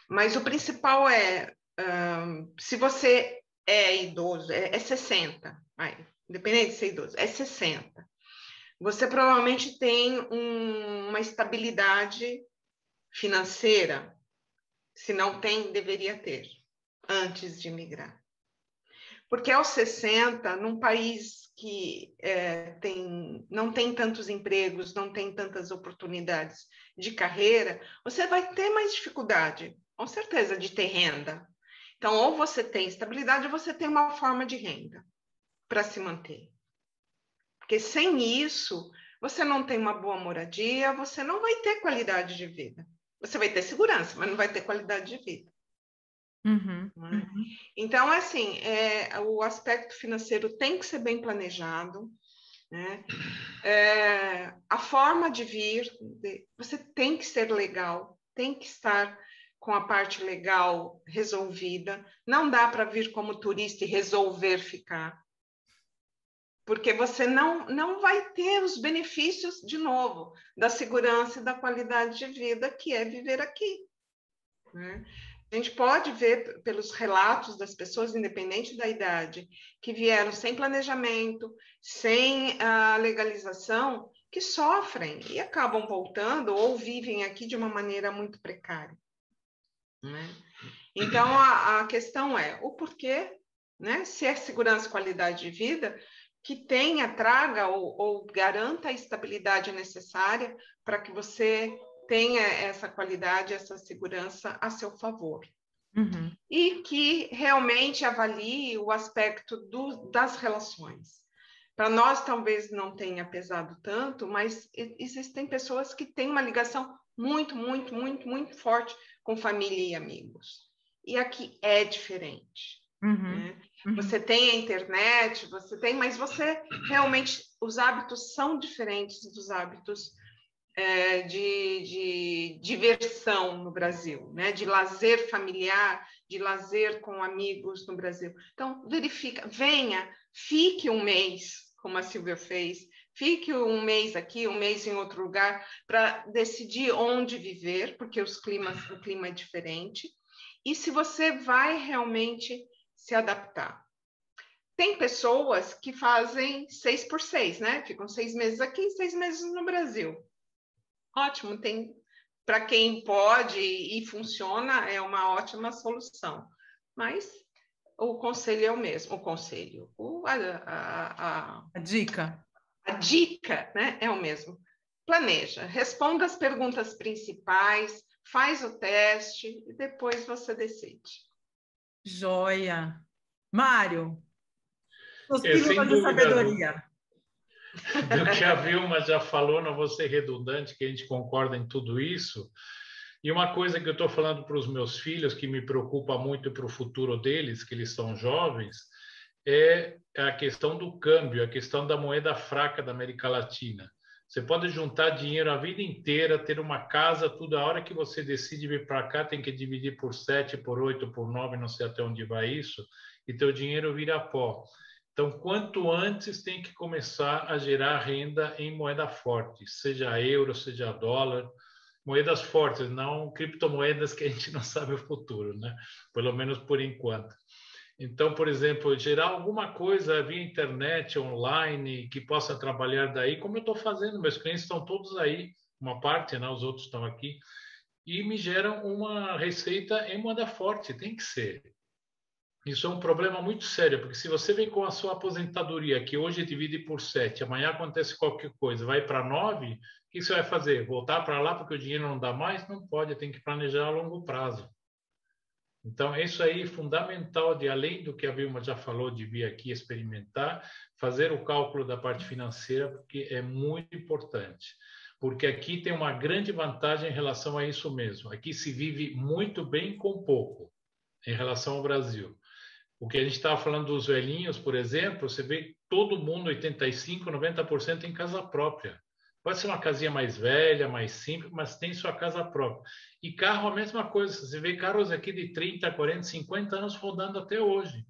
Mas o principal é, um, se você é idoso, é, é 60, vai, independente de ser idoso, é 60. Você provavelmente tem um, uma estabilidade financeira, se não tem, deveria ter, antes de migrar. Porque aos 60, num país que é, tem, não tem tantos empregos, não tem tantas oportunidades de carreira, você vai ter mais dificuldade, com certeza, de ter renda. Então, ou você tem estabilidade, ou você tem uma forma de renda para se manter. Porque sem isso, você não tem uma boa moradia, você não vai ter qualidade de vida. Você vai ter segurança, mas não vai ter qualidade de vida. Uhum, é? uhum. Então, assim, é, o aspecto financeiro tem que ser bem planejado. Né? É, a forma de vir, você tem que ser legal, tem que estar com a parte legal resolvida. Não dá para vir como turista e resolver ficar. Porque você não, não vai ter os benefícios, de novo, da segurança e da qualidade de vida que é viver aqui. Né? A gente pode ver pelos relatos das pessoas, independente da idade, que vieram sem planejamento, sem a legalização, que sofrem e acabam voltando ou vivem aqui de uma maneira muito precária. Né? Então, a, a, questão é o porquê, né? se é segurança e qualidade de vida, que tenha, traga ou, ou garanta a estabilidade necessária para que você tenha essa qualidade, essa segurança a seu favor. Uhum. E que realmente avalie o aspecto do, das relações. Para nós, talvez não tenha pesado tanto, mas existem pessoas que têm uma ligação muito, muito, muito, muito forte com família e amigos. E aqui é diferente. Uhum. Né? Uhum. Você tem a internet, você tem, mas você realmente, os hábitos são diferentes dos hábitos é, de, de, diversão no Brasil, né? de lazer familiar, de lazer com amigos no Brasil. Então, verifica, venha, fique um mês, como a Silvia fez, fique um mês aqui, um mês em outro lugar, para decidir onde viver, porque os climas, o clima é diferente, e se você vai realmente se adaptar. Tem pessoas que fazem seis por seis, né? Ficam seis meses aqui, seis meses no Brasil. Ótimo, tem para quem pode e funciona é uma ótima solução. Mas o conselho é o mesmo, o conselho, o, a, a, a, a dica. A dica né, é o mesmo. Planeja, responda as perguntas principais, faz o teste e depois você decide. Joia. Mário, os é, pílulas de sabedoria do que a Vilma já falou, não vou ser redundante, que a gente concorda em tudo isso. E uma coisa que eu estou falando para os meus filhos, que me preocupa muito para o futuro deles, que eles são jovens, é a questão do câmbio, a questão da moeda fraca da América Latina. Você pode juntar dinheiro a vida inteira, ter uma casa, tudo. A hora que você decide vir para cá, tem que dividir por sete, por oito, por nove, não sei até onde vai isso, e teu dinheiro vira pó. Então, quanto antes tem que começar a gerar renda em moeda forte, seja euro, seja dólar, moedas fortes, não criptomoedas que a gente não sabe o futuro, né? Pelo menos por enquanto. Então, por exemplo, gerar alguma coisa via internet, online, que possa trabalhar daí, como eu estou fazendo, meus clientes estão todos aí, uma parte, né? os outros estão aqui, e me geram uma receita em moeda forte, tem que ser. Isso é um problema muito sério, porque se você vem com a sua aposentadoria, que hoje divide por sete, amanhã acontece qualquer coisa, vai para nove, o que você vai fazer? Voltar para lá porque o dinheiro não dá mais? Não pode, tem que planejar a longo prazo. Então, isso aí é fundamental de, além do que a Vilma já falou, de vir aqui experimentar, fazer o cálculo da parte financeira, porque é muito importante. Porque aqui tem uma grande vantagem em relação a isso mesmo. Aqui se vive muito bem com pouco, em relação ao Brasil. O que a gente estava falando dos velhinhos, por exemplo, você vê todo mundo, 85%, 90% em casa própria. Pode ser uma casinha mais velha, mais simples, mas tem sua casa própria. E carro, a mesma coisa. Você vê carros aqui de 30, 40, 50 anos rodando até hoje.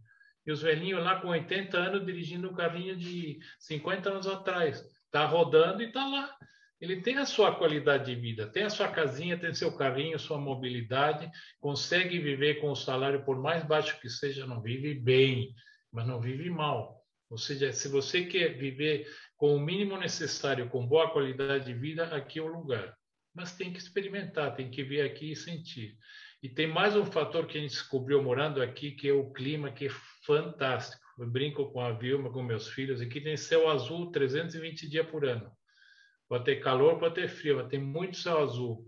E os velhinhos lá com 80 anos dirigindo um carrinho de 50 anos atrás. Está rodando e está lá. Ele tem a sua qualidade de vida, tem a sua casinha, tem seu carrinho, sua mobilidade, consegue viver com o salário, por mais baixo que seja, não vive bem, mas não vive mal. Ou seja, se você quer viver com o mínimo necessário, com boa qualidade de vida, aqui é o lugar. Mas tem que experimentar, tem que vir aqui e sentir. E tem mais um fator que a gente descobriu morando aqui, que é o clima, que é fantástico. Eu brinco com a Vilma, com meus filhos, aqui tem céu azul 320 dias por ano. Pode ter calor, pode ter frio, mas tem muito céu azul.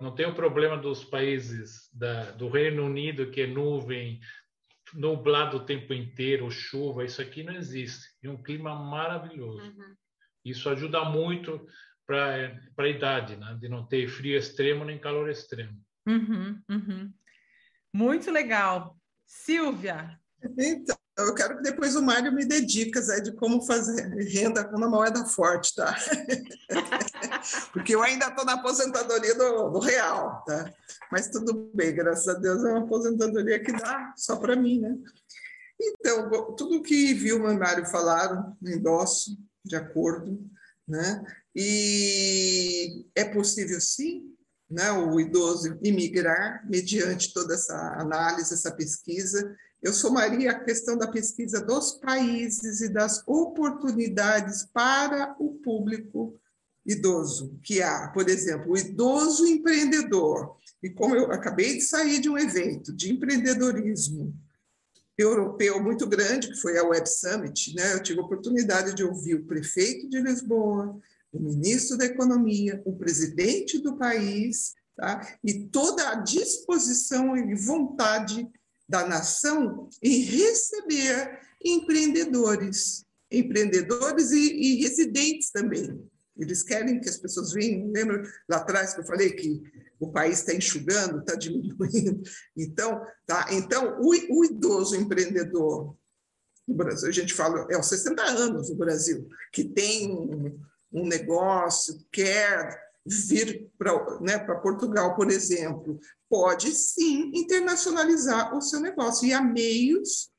Não tem o problema dos países da, do Reino Unido, que é nuvem, nublado o tempo inteiro, chuva, isso aqui não existe. É um clima maravilhoso. Uhum. Isso ajuda muito para a idade, né? de não ter frio extremo nem calor extremo. Uhum, uhum. Muito legal. Silvia. Então, eu quero que depois o Mário me dê dicas aí de como fazer renda com uma moeda forte, tá? Porque eu ainda estou na aposentadoria do, do, real, tá? Mas tudo bem, graças a Deus é uma aposentadoria que dá só para mim, né? Então, tudo que Vilma e Mário falaram, endosso, de acordo, né? E é possível sim, né, o idoso imigrar mediante toda essa análise, essa pesquisa eu somaria a questão da pesquisa dos países e das oportunidades para o público idoso, que há, por exemplo, o idoso empreendedor. E como eu acabei de sair de um evento de empreendedorismo europeu muito grande, que foi a Web Summit, né? eu tive a oportunidade de ouvir o prefeito de Lisboa, o ministro da Economia, o presidente do país, tá? e toda a disposição e vontade da nação em receber empreendedores, empreendedores e, e residentes também. Eles querem que as pessoas venham. Lembra lá atrás que eu falei que o país está enxugando, está diminuindo. Então, tá. Então, o, o, idoso empreendedor no Brasil, a gente fala, é aos 60 anos no Brasil, que tem um, um negócio, quer vir para né, Portugal, por exemplo, pode sim internacionalizar o seu negócio. E há meios,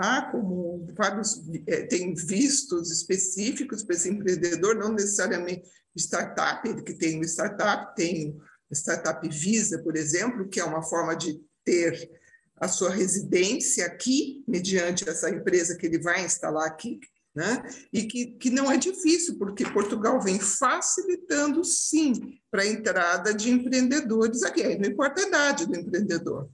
tá? como vários é, tem vistos específicos para esse empreendedor, não necessariamente startup, ele que tem startup, tem startup Visa, por exemplo, que é uma forma de ter a sua residência aqui, mediante essa empresa que ele vai instalar aqui, né? E que, que não é difícil, porque Portugal vem facilitando, sim, para a entrada de empreendedores aqui, não importa a idade do empreendedor.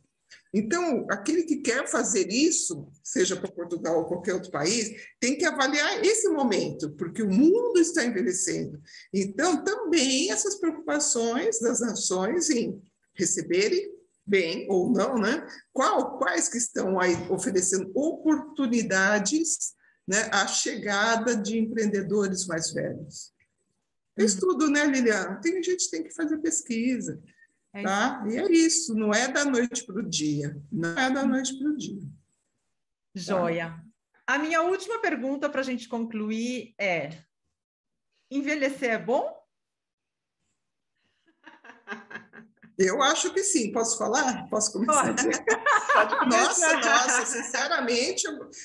Então, aquele que quer fazer isso, seja para Portugal ou qualquer outro país, tem que avaliar esse momento, porque o mundo está envelhecendo. Então, também essas preocupações das nações em receberem bem ou não, né? Qual, quais que estão aí oferecendo oportunidades né, a chegada de empreendedores mais velhos. É estudo, né, Liliana? Tem gente que tem que fazer pesquisa, tá? E é isso, não é da noite para o dia, não é da noite para o dia. Joia. Tá? A minha última pergunta para a gente concluir é: envelhecer é bom? Eu acho que sim. Posso falar? Posso começar? nossa, nossa, sinceramente,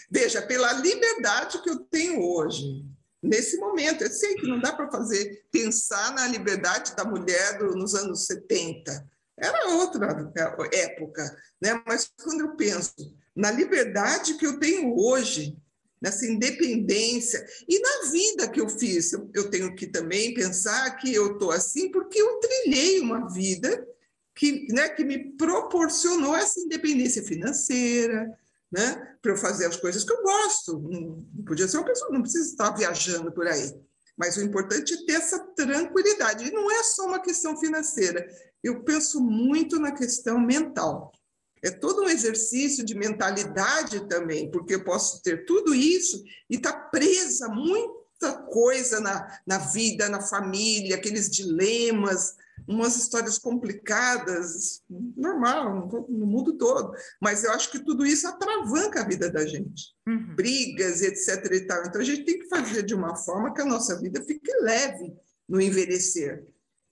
veja, pela liberdade que eu tenho hoje, nesse momento, eu sei que não dá para fazer, pensar na liberdade da mulher do, nos anos 70. Era outra época, né? mas quando eu penso na liberdade que eu tenho hoje, nessa independência e na vida que eu fiz, eu tenho que também pensar que eu estou assim porque eu trilhei uma vida que, né, que me proporcionou essa independência financeira, né, para eu fazer as coisas que eu gosto. Não, podia ser uma pessoa, não precisa estar viajando por aí. Mas o importante é ter essa tranquilidade. E não é só uma questão financeira. Eu penso muito na questão mental. É todo um exercício de mentalidade também, porque eu posso ter tudo isso e estar tá presa muita coisa na, na vida, na família, aqueles dilemas, umas histórias complicadas, normal, no mundo todo. Mas eu acho que tudo isso atravanca a vida da gente. Uhum. Brigas, etc. E tal. Então a gente tem que fazer de uma forma que a nossa vida fique leve no envelhecer.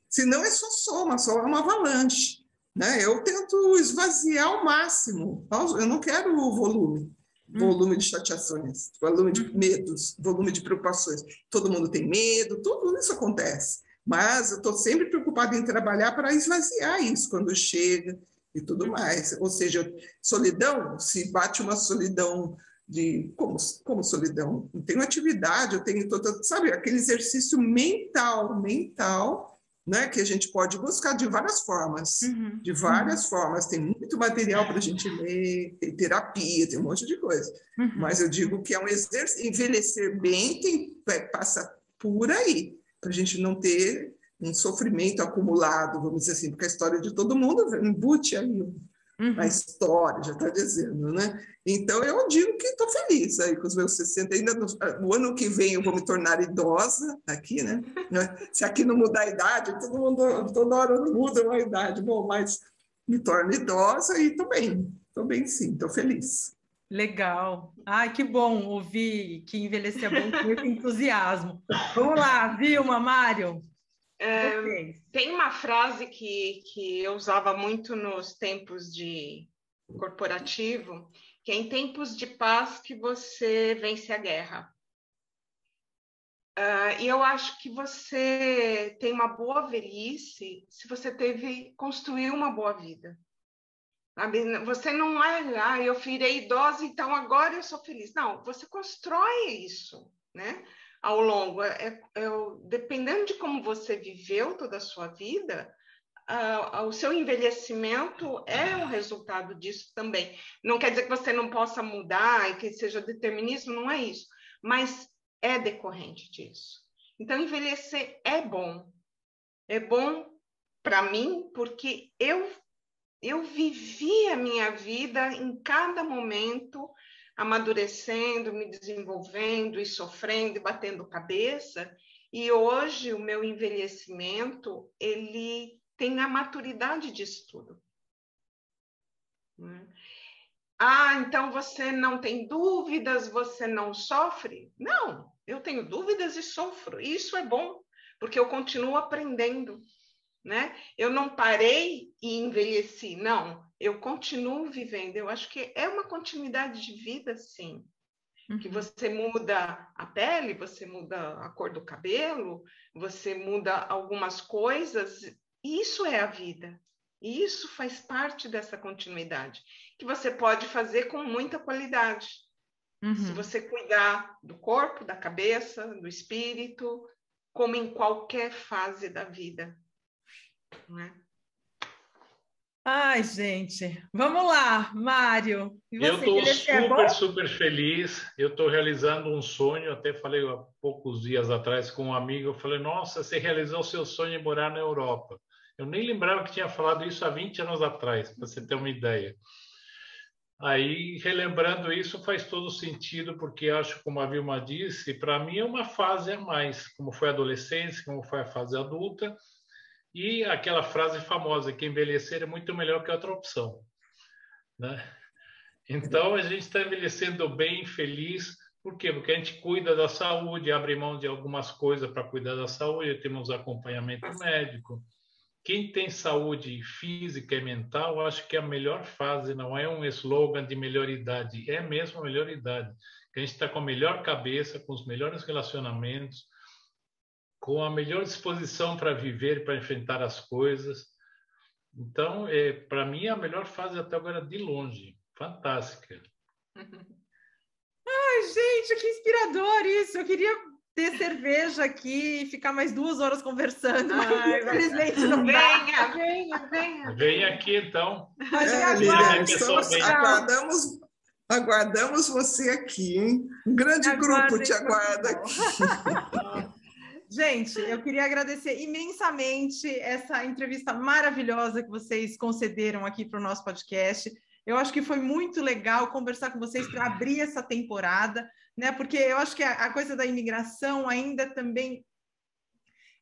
Senão é só soma, só é uma avalanche. Né? Eu tento esvaziar ao máximo. Eu não quero o volume. Uhum. Volume de chateações, volume de uhum. medos, volume de preocupações. Todo mundo tem medo, tudo isso acontece. Mas eu estou sempre preocupada em trabalhar para esvaziar isso quando chega e tudo mais. Ou seja, solidão, se bate uma solidão de como, como solidão, eu tenho atividade, eu tenho toda, sabe, aquele exercício mental, mental, né, que a gente pode buscar de várias formas, uhum. de várias uhum. formas. Tem muito material para a gente ler, tem terapia, tem um monte de coisa. Uhum. Mas eu digo que é um exercício, envelhecer bem tem, passa por aí para a gente não ter um sofrimento acumulado, vamos dizer assim, porque a história de todo mundo embute aí uhum. a história, já está dizendo, né? Então, eu digo que estou feliz aí com os meus 60, ainda no, no, ano que vem eu vou me tornar idosa aqui, né? Se aqui não mudar a idade, todo mundo, toda hora muda uma idade, bom, mas me torno idosa e estou bem, estou bem sim, estou feliz. Legal. Ai, que bom ouvir que envelhecer é bom com muito entusiasmo. Vamos lá, Vilma, Mário. É, tem uma frase que, que eu usava muito nos tempos de corporativo, que é em tempos de paz que você vence a guerra. Uh, e eu acho que você tem uma boa velhice se você teve construir uma boa vida. Você não é, ah, eu virei idosa, então agora eu sou feliz. Não, você constrói isso, né? Ao longo, é, é, dependendo de como você viveu toda a sua vida, uh, o seu envelhecimento é um resultado disso também. Não quer dizer que você não possa mudar e que seja determinismo, não é isso, mas é decorrente disso. Então, envelhecer é bom. É bom para mim, porque eu eu vivi a minha vida em cada momento, amadurecendo, me desenvolvendo e sofrendo e batendo cabeça. E hoje o meu envelhecimento, ele tem a maturidade disso tudo. Ah, então você não tem dúvidas, você não sofre? Não, eu tenho dúvidas e sofro. Isso é bom, porque eu continuo aprendendo né? Eu não parei e envelheci, não. Eu continuo vivendo. Eu acho que é uma continuidade de vida, sim. Uhum. Que você muda a pele, você muda a cor do cabelo, você muda algumas coisas. Isso é a vida. E isso faz parte dessa continuidade, que você pode fazer com muita qualidade. Uhum. Se você cuidar do corpo, da cabeça, do espírito, como em qualquer fase da vida. Né? Ai, gente, vamos lá, Mário. Eu estou super, é super feliz. Eu estou realizando um sonho. Até falei há poucos dias atrás com um amigo. Eu falei: Nossa, você realizou o seu sonho de morar na Europa. Eu nem lembrava que tinha falado isso há 20 anos atrás, para você ter uma ideia. Aí, relembrando isso, faz todo sentido, porque acho, como a Vilma disse, para mim é uma fase a mais, como foi a adolescência, como foi a fase adulta e aquela frase famosa que envelhecer é muito melhor que outra opção. Né? Então, a gente está envelhecendo bem, feliz, Por quê? Porque a gente cuida da saúde, abre mão de algumas coisas para cuidar da saúde, temos acompanhamento médico. Quem tem saúde física e mental, acho que a melhor fase não é um slogan de melhor idade, é mesmo a melhor idade. Que a gente está com a melhor cabeça, com os melhores relacionamentos, com a melhor disposição para viver, para enfrentar as coisas. Então, é, para mim, é a melhor fase até agora de longe. Fantástica. Ai, gente, que inspirador isso! Eu queria ter cerveja aqui e ficar mais duas horas conversando, mas infelizmente não venha, venha, venha. Venha aqui, então. É, Lilian, estamos, aguardamos, aguardamos você aqui, hein? Um grande grupo te aguarda aqui. Gente, eu queria agradecer imensamente essa entrevista maravilhosa que vocês concederam aqui para o nosso podcast. Eu acho que foi muito legal conversar com vocês para abrir essa temporada, né? Porque eu acho que a, coisa da imigração ainda também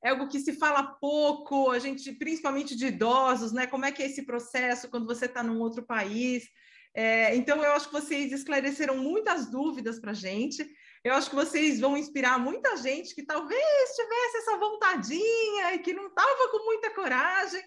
é algo que se fala pouco, a gente, principalmente de idosos, né? Como é que é esse processo quando você está num outro país? É, então, eu acho que vocês esclareceram muitas dúvidas para a gente. Eu acho que vocês vão inspirar muita gente que talvez tivesse essa vontadinha e que não estava com muita coragem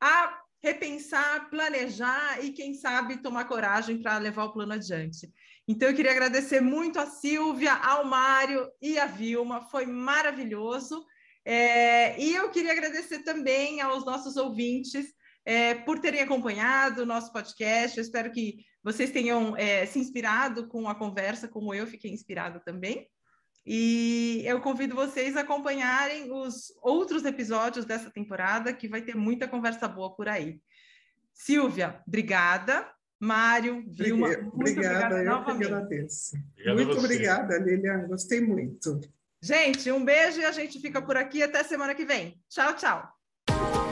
a repensar, planejar e, quem sabe, tomar coragem para levar o plano adiante. Então, eu queria agradecer muito a Silvia, ao Mário e a Vilma, foi maravilhoso. É, e eu queria agradecer também aos nossos ouvintes é, por terem acompanhado o nosso podcast. Eu espero que vocês tenham é, se inspirado com a conversa, como eu fiquei inspirada também. E eu convido vocês a acompanharem os outros episódios dessa temporada, que vai ter muita conversa boa por aí. Silvia, obrigada. Mário, Vilma, muito obrigada, obrigada eu novamente. que agradeço. Obrigado muito obrigada, Lilian, gostei muito. Gente, um beijo e a gente fica por aqui até semana que vem. Tchau, tchau.